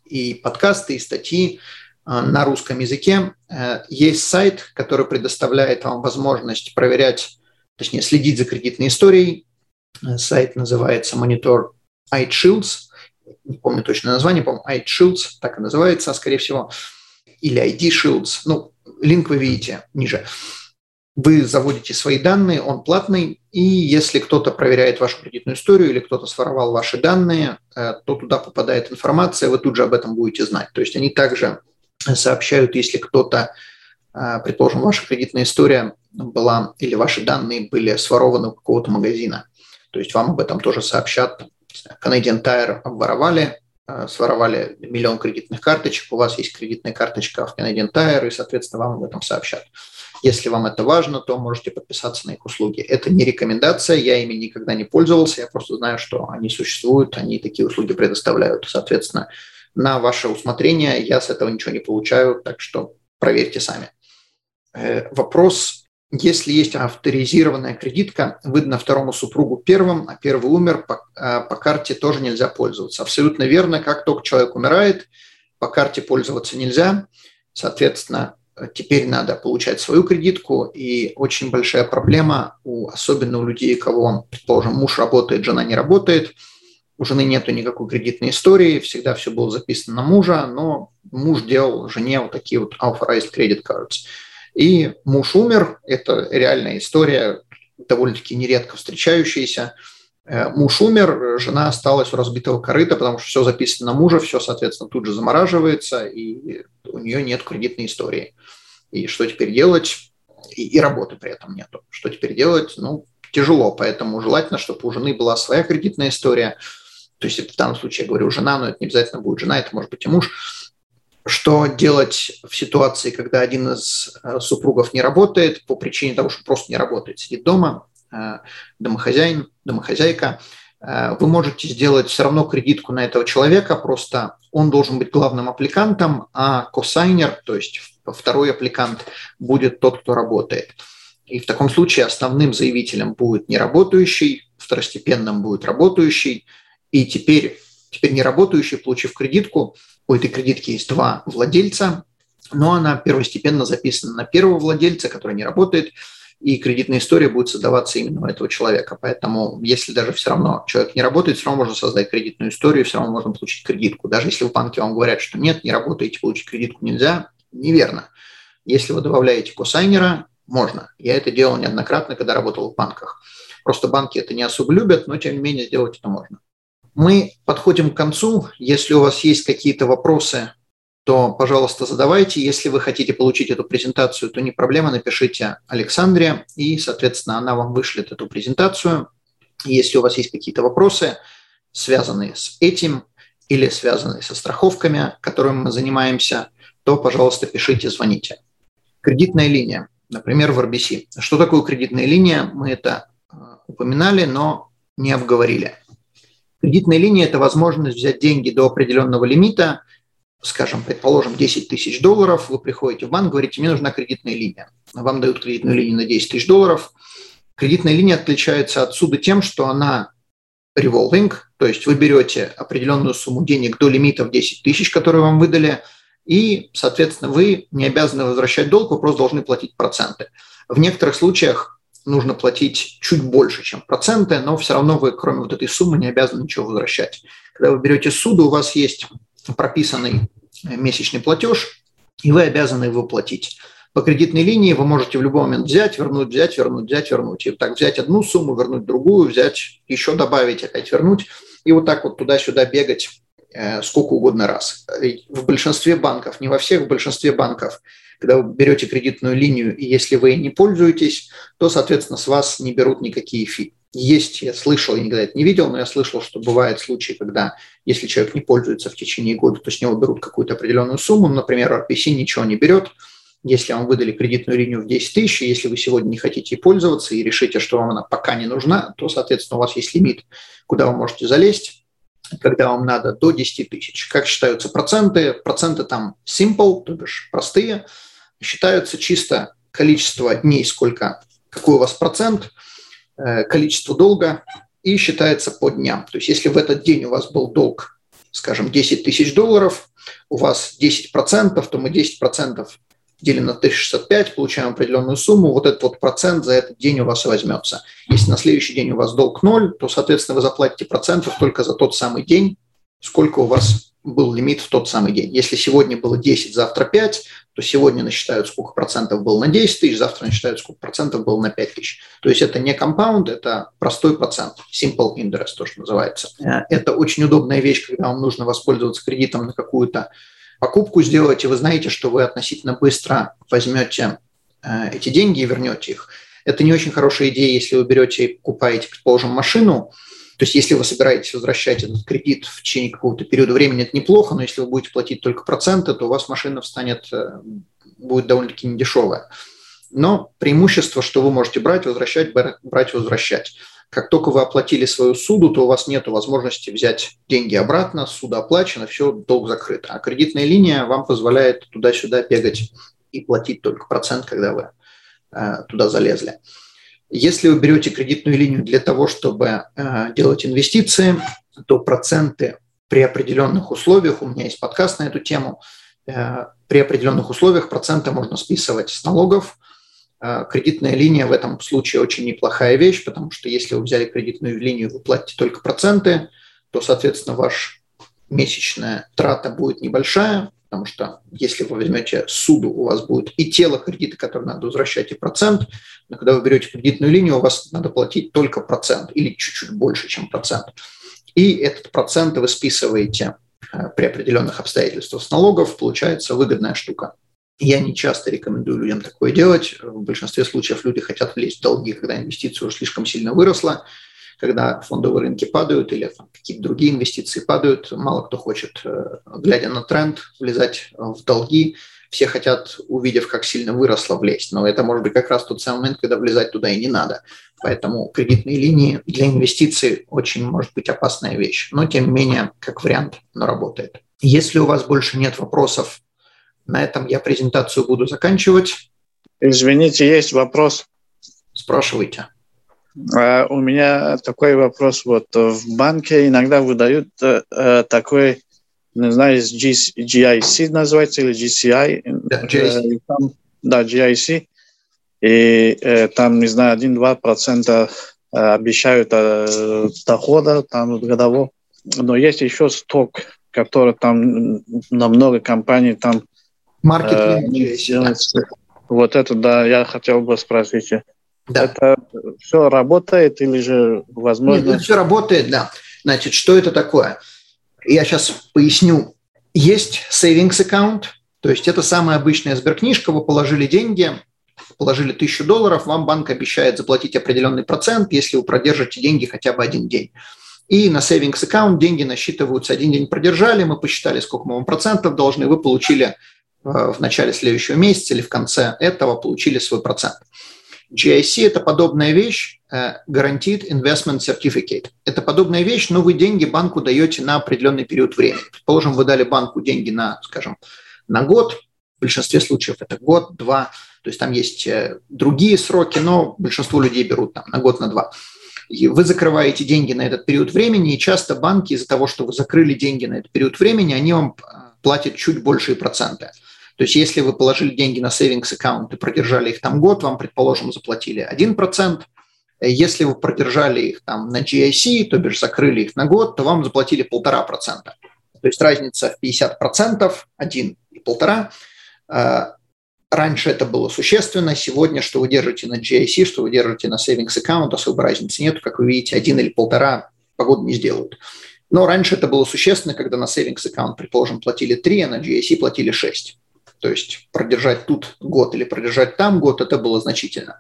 и подкасты, и статьи э, на русском языке. Э, есть сайт, который предоставляет вам возможность проверять, точнее, следить за кредитной историей. Э, сайт называется Monitor iShields не помню точное название, по-моему, iShields, так и называется, скорее всего, или ID Shields. Ну, линк вы видите ниже. Вы заводите свои данные, он платный, и если кто-то проверяет вашу кредитную историю или кто-то своровал ваши данные, э, то туда попадает информация, вы тут же об этом будете знать. То есть они также сообщают, если кто-то, э, предположим, ваша кредитная история была или ваши данные были сворованы у какого-то магазина. То есть вам об этом тоже сообщат Canadian Tire обворовали, э, своровали миллион кредитных карточек, у вас есть кредитная карточка в Canadian Tire, и, соответственно, вам об этом сообщат. Если вам это важно, то можете подписаться на их услуги. Это не рекомендация, я ими никогда не пользовался, я просто знаю, что они существуют, они такие услуги предоставляют. Соответственно, на ваше усмотрение я с этого ничего не получаю, так что проверьте сами. Э, вопрос если есть авторизированная кредитка, выдана второму супругу первым, а первый умер, по, а, по карте тоже нельзя пользоваться. Абсолютно верно, как только человек умирает, по карте пользоваться нельзя. Соответственно, теперь надо получать свою кредитку, и очень большая проблема, у, особенно у людей, кого, предположим, муж работает, жена не работает, у жены нету никакой кредитной истории, всегда все было записано на мужа, но муж делал жене вот такие вот authorized credit cards – и муж умер, это реальная история, довольно-таки нередко встречающаяся. Э, муж умер, жена осталась у разбитого корыта, потому что все записано на мужа, все, соответственно, тут же замораживается, и у нее нет кредитной истории. И что теперь делать? И, и работы при этом нету. Что теперь делать? Ну, тяжело, поэтому желательно, чтобы у жены была своя кредитная история. То есть это в данном случае я говорю жена, но это не обязательно будет жена, это может быть и муж что делать в ситуации, когда один из э, супругов не работает по причине того, что просто не работает, сидит дома, э, домохозяин, домохозяйка, э, вы можете сделать все равно кредитку на этого человека, просто он должен быть главным аппликантом, а косайнер, то есть второй аппликант, будет тот, кто работает. И в таком случае основным заявителем будет не работающий второстепенным будет работающий, и теперь, теперь не работающий, получив кредитку, у этой кредитки есть два владельца, но она первостепенно записана на первого владельца, который не работает, и кредитная история будет создаваться именно у этого человека. Поэтому, если даже все равно человек не работает, все равно можно создать кредитную историю, все равно можно получить кредитку. Даже если в банке вам говорят, что нет, не работаете, получить кредитку нельзя, неверно. Если вы добавляете косайнера, можно. Я это делал неоднократно, когда работал в банках. Просто банки это не особо любят, но тем не менее сделать это можно. Мы подходим к концу. Если у вас есть какие-то вопросы то, пожалуйста, задавайте. Если вы хотите получить эту презентацию, то не проблема, напишите Александре, и, соответственно, она вам вышлет эту презентацию. Если у вас есть какие-то вопросы, связанные с этим или связанные со страховками, которыми мы занимаемся, то, пожалуйста, пишите, звоните. Кредитная линия, например, в RBC. Что такое кредитная линия? Мы это э, упоминали, но не обговорили. Кредитная линия – это возможность взять деньги до определенного лимита – скажем, предположим, 10 тысяч долларов, вы приходите в банк, говорите, мне нужна кредитная линия. Вам дают кредитную линию на 10 тысяч долларов. Кредитная линия отличается отсюда тем, что она revolving, то есть вы берете определенную сумму денег до лимита в 10 тысяч, которые вам выдали, и, соответственно, вы не обязаны возвращать долг, вы просто должны платить проценты. В некоторых случаях нужно платить чуть больше, чем проценты, но все равно вы, кроме вот этой суммы, не обязаны ничего возвращать. Когда вы берете суду, у вас есть прописанный месячный платеж, и вы обязаны его платить. По кредитной линии вы можете в любой момент взять, вернуть, взять, вернуть, взять, вернуть. И так взять одну сумму, вернуть другую, взять, еще добавить, опять вернуть. И вот так вот туда-сюда бегать э, сколько угодно раз. В большинстве банков, не во всех, в большинстве банков, когда вы берете кредитную линию, и если вы не пользуетесь, то, соответственно, с вас не берут никакие фи. Есть, я слышал, я никогда это не видел, но я слышал, что бывают случаи, когда если человек не пользуется в течение года, то с него берут какую-то определенную сумму, например, RPC ничего не берет, если вам выдали кредитную линию в 10 тысяч, если вы сегодня не хотите пользоваться и решите, что вам она пока не нужна, то, соответственно, у вас есть лимит, куда вы можете залезть, когда вам надо до 10 тысяч. Как считаются проценты? Проценты там simple, то бишь простые. Считаются чисто количество дней, сколько, какой у вас процент – Э, количество долга и считается по дням. То есть если в этот день у вас был долг, скажем, 10 тысяч долларов, у вас 10%, то мы 10% делим на 365, получаем определенную сумму, вот этот вот процент за этот день у вас возьмется. Если на следующий день у вас долг 0, то, соответственно, вы заплатите процентов только за тот самый день, сколько у вас был лимит в тот самый день. Если сегодня было 10, завтра 5, то сегодня насчитают, сколько процентов было на 10 тысяч, завтра насчитают, сколько процентов было на 5 тысяч. То есть это не компаунд, это простой процент, simple interest, то, что называется. Это очень удобная вещь, когда вам нужно воспользоваться кредитом на какую-то покупку сделать, и вы знаете, что вы относительно быстро возьмете э, эти деньги и вернете их. Это не очень хорошая идея, если вы берете и покупаете, предположим, машину, то есть если вы собираетесь возвращать этот кредит в течение какого-то периода времени, это неплохо, но если вы будете платить только проценты, то у вас машина встанет, э, будет довольно-таки недешевая. Но преимущество, что вы можете брать, возвращать, брать, возвращать. Как только вы оплатили свою суду, то у вас нет возможности взять деньги обратно, суда оплачено, все, долг закрыт. А кредитная линия вам позволяет туда-сюда бегать и платить только процент, когда вы э, туда залезли. Если вы берете кредитную линию для того, чтобы э, делать инвестиции, то проценты при определенных условиях, у меня есть подкаст на эту тему, э, при определенных условиях проценты можно списывать с налогов. Э, кредитная линия в этом случае очень неплохая вещь, потому что если вы взяли кредитную линию, вы платите только проценты, то, соответственно, ваша месячная трата будет небольшая, потому что если вы возьмете суду, у вас будет и тело кредита, которое надо возвращать, и процент, но когда вы берете кредитную линию, у вас надо платить только процент или чуть-чуть больше, чем процент. И этот процент вы списываете э, при определенных обстоятельствах с налогов, получается выгодная штука. Я не часто рекомендую людям такое делать. В большинстве случаев люди хотят влезть в долги, когда инвестиция уже слишком сильно выросла когда фондовые рынки падают или какие-то другие инвестиции падают, мало кто хочет, э, глядя на тренд, влезать в долги. Все хотят, увидев, как сильно выросло, влезть. Но это может быть как раз тот самый момент, когда влезать туда и не надо. Поэтому кредитные линии для инвестиций очень может быть опасная вещь. Но, тем не менее, как вариант, но работает. Если у вас больше нет вопросов, на этом я презентацию буду заканчивать. Извините, есть вопрос. Спрашивайте. А у меня такой вопрос. Вот в банке иногда выдают э, такой, не знаю, GIC называется или GCI. Да, GIC. Там, да, GIC. И э, там, не знаю, 1-2% обещают э, дохода там годового. Но есть еще сток, который там на много компаний там Маркетинг э, Вот это, да, я хотел бы спросить. Да. Это все работает или же возможно... Нет, это все работает, да. Значит, что это такое? Я сейчас поясню. Есть savings account, то есть это самая обычная сберкнижка, вы положили деньги, положили тысячу долларов, вам банк обещает заплатить определенный процент, если вы продержите деньги хотя бы один день. И на savings account деньги насчитываются, один день продержали, мы посчитали, сколько мы вам процентов должны, вы получили э, в начале следующего месяца или в конце этого получили свой процент. GIC – это подобная вещь, э, Guaranteed Investment Certificate. Это подобная вещь, но вы деньги банку даете на определенный период времени. Предположим, вы дали банку деньги на, скажем, на год, в большинстве случаев это год, два, то есть там есть э, другие сроки, но большинство людей берут там на год, на два. И вы закрываете деньги на этот период времени, и часто банки из-за того, что вы закрыли деньги на этот период времени, они вам э, платят чуть большие проценты. То есть если вы положили деньги на savings аккаунт и продержали их там год, вам, предположим, заплатили 1%. Если вы продержали их там на GIC, то бишь закрыли их на год, то вам заплатили 1,5%. То есть разница в 50%, 1 и 1,5%. Раньше это было существенно, сегодня, что вы держите на GIC, что вы держите на savings аккаунт, особой разницы нет. Как вы видите, один или полтора погоду не сделают. Но раньше это было существенно, когда на savings аккаунт, предположим, платили 3, а на GIC платили 6. То есть продержать тут год или продержать там год, это было значительно.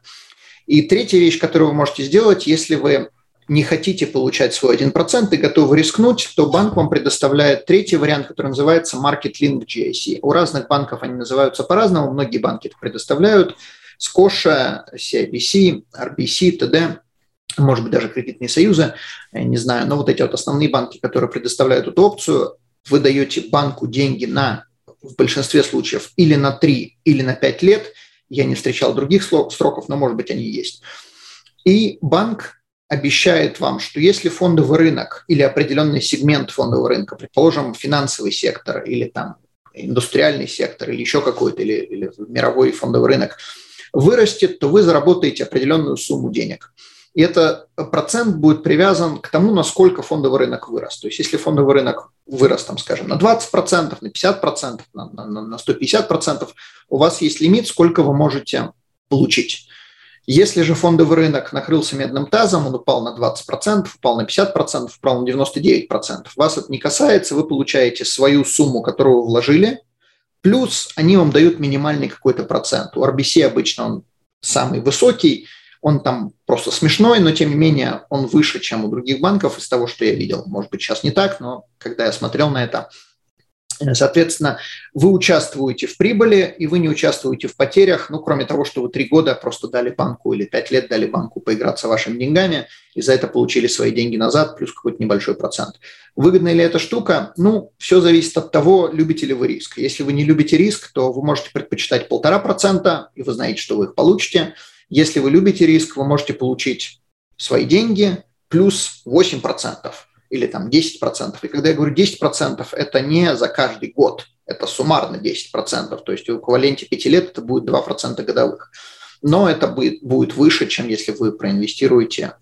И третья вещь, которую вы можете сделать, если вы не хотите получать свой 1% и готовы рискнуть, то банк вам предоставляет третий вариант, который называется Market Link GIC. У разных банков они называются по-разному, многие банки это предоставляют. Scotia, CIBC, RBC, TD, может быть, даже кредитные союзы, не знаю, но вот эти вот основные банки, которые предоставляют эту опцию, вы даете банку деньги на, в большинстве случаев, или на 3, или на 5 лет, я не встречал других сроков, но, может быть, они есть. И банк обещает вам, что если фондовый рынок или определенный сегмент фондового рынка, предположим, финансовый сектор или там индустриальный сектор или еще какой-то, или, или мировой фондовый рынок вырастет, то вы заработаете определенную сумму денег. И этот процент будет привязан к тому, насколько фондовый рынок вырос. То есть если фондовый рынок вырос, там, скажем, на 20%, на 50%, на, на, на 150%, у вас есть лимит, сколько вы можете получить. Если же фондовый рынок накрылся медным тазом, он упал на 20%, упал на 50%, упал на 99%, вас это не касается, вы получаете свою сумму, которую вы вложили, плюс они вам дают минимальный какой-то процент. У RBC обычно он самый высокий, он там просто смешной, но тем не менее он выше, чем у других банков из того, что я видел. Может быть, сейчас не так, но когда я смотрел на это, Соответственно, вы участвуете в прибыли, и вы не участвуете в потерях, ну, кроме того, что вы три года просто дали банку или пять лет дали банку поиграться вашими деньгами, и за это получили свои деньги назад, плюс какой-то небольшой процент. Выгодна ли эта штука? Ну, все зависит от того, любите ли вы риск. Если вы не любите риск, то вы можете предпочитать полтора процента, и вы знаете, что вы их получите. Если вы любите риск, вы можете получить свои деньги плюс 8 процентов или там 10%. И когда я говорю 10%, это не за каждый год, это суммарно 10%, то есть в эквиваленте 5 лет это будет 2% годовых. Но это будет выше, чем если вы проинвестируете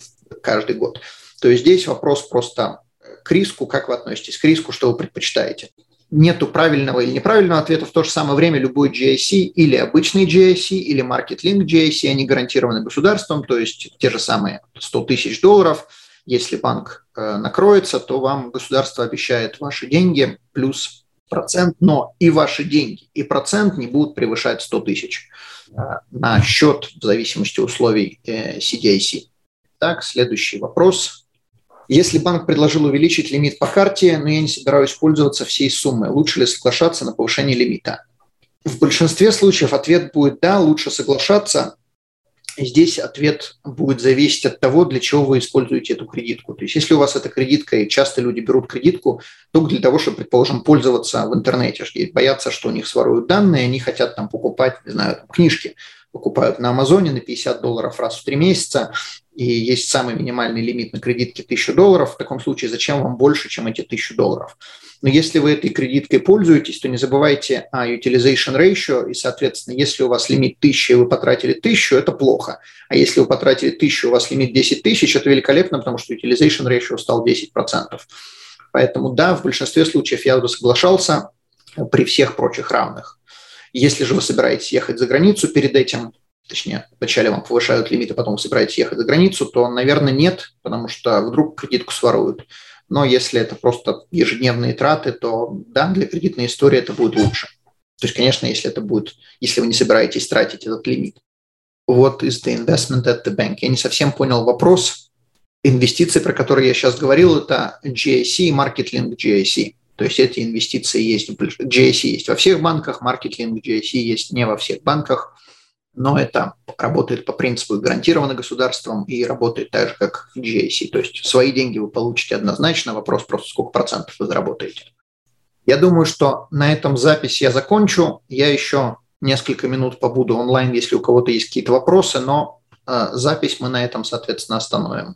каждый год. То есть здесь вопрос просто к риску, как вы относитесь к риску, что вы предпочитаете. Нету правильного или неправильного ответа. В то же самое время любой GIC или обычный GIC или Market GIC, они гарантированы государством, то есть те же самые 100 тысяч долларов – если банк э, накроется, то вам государство обещает ваши деньги плюс процент, но и ваши деньги, и процент не будут превышать 100 тысяч э, на счет в зависимости условий CDIC. Э, так, следующий вопрос. Если банк предложил увеличить лимит по карте, но я не собираюсь пользоваться всей суммой, лучше ли соглашаться на повышение лимита? В большинстве случаев ответ будет «да», лучше соглашаться, здесь ответ будет зависеть от того, для чего вы используете эту кредитку. То есть если у вас эта кредитка, и часто люди берут кредитку только для того, чтобы, предположим, пользоваться в интернете, боятся, что у них своруют данные, они хотят там покупать, не знаю, там, книжки, покупают на Амазоне на 50 долларов раз в три месяца, и есть самый минимальный лимит на кредитке 1000 долларов, в таком случае зачем вам больше, чем эти 1000 долларов? Но если вы этой кредиткой пользуетесь, то не забывайте о utilization ratio, и, соответственно, если у вас лимит 1000, и вы потратили 1000, это плохо. А если вы потратили 1000, у вас лимит 10 тысяч, это великолепно, потому что utilization ratio стал 10%. Поэтому да, в большинстве случаев я бы соглашался при всех прочих равных. Если же вы собираетесь ехать за границу перед этим, точнее, вначале вам повышают лимиты, потом собираетесь ехать за границу, то, наверное, нет, потому что вдруг кредитку своруют. Но если это просто ежедневные траты, то да, для кредитной истории это будет лучше. То есть, конечно, если это будет, если вы не собираетесь тратить этот лимит. What is the investment at the bank? Я не совсем понял вопрос. Инвестиции, про которые я сейчас говорил, это GIC и Market Link GIC. То есть эти инвестиции есть, GIC есть во всех банках, Market Link GIC есть не во всех банках но это работает по принципу гарантировано государством и работает так же, как в GIC. То есть свои деньги вы получите однозначно, вопрос просто сколько процентов вы заработаете. Я думаю, что на этом запись я закончу. Я еще несколько минут побуду онлайн, если у кого-то есть какие-то вопросы, но э, запись мы на этом, соответственно, остановим.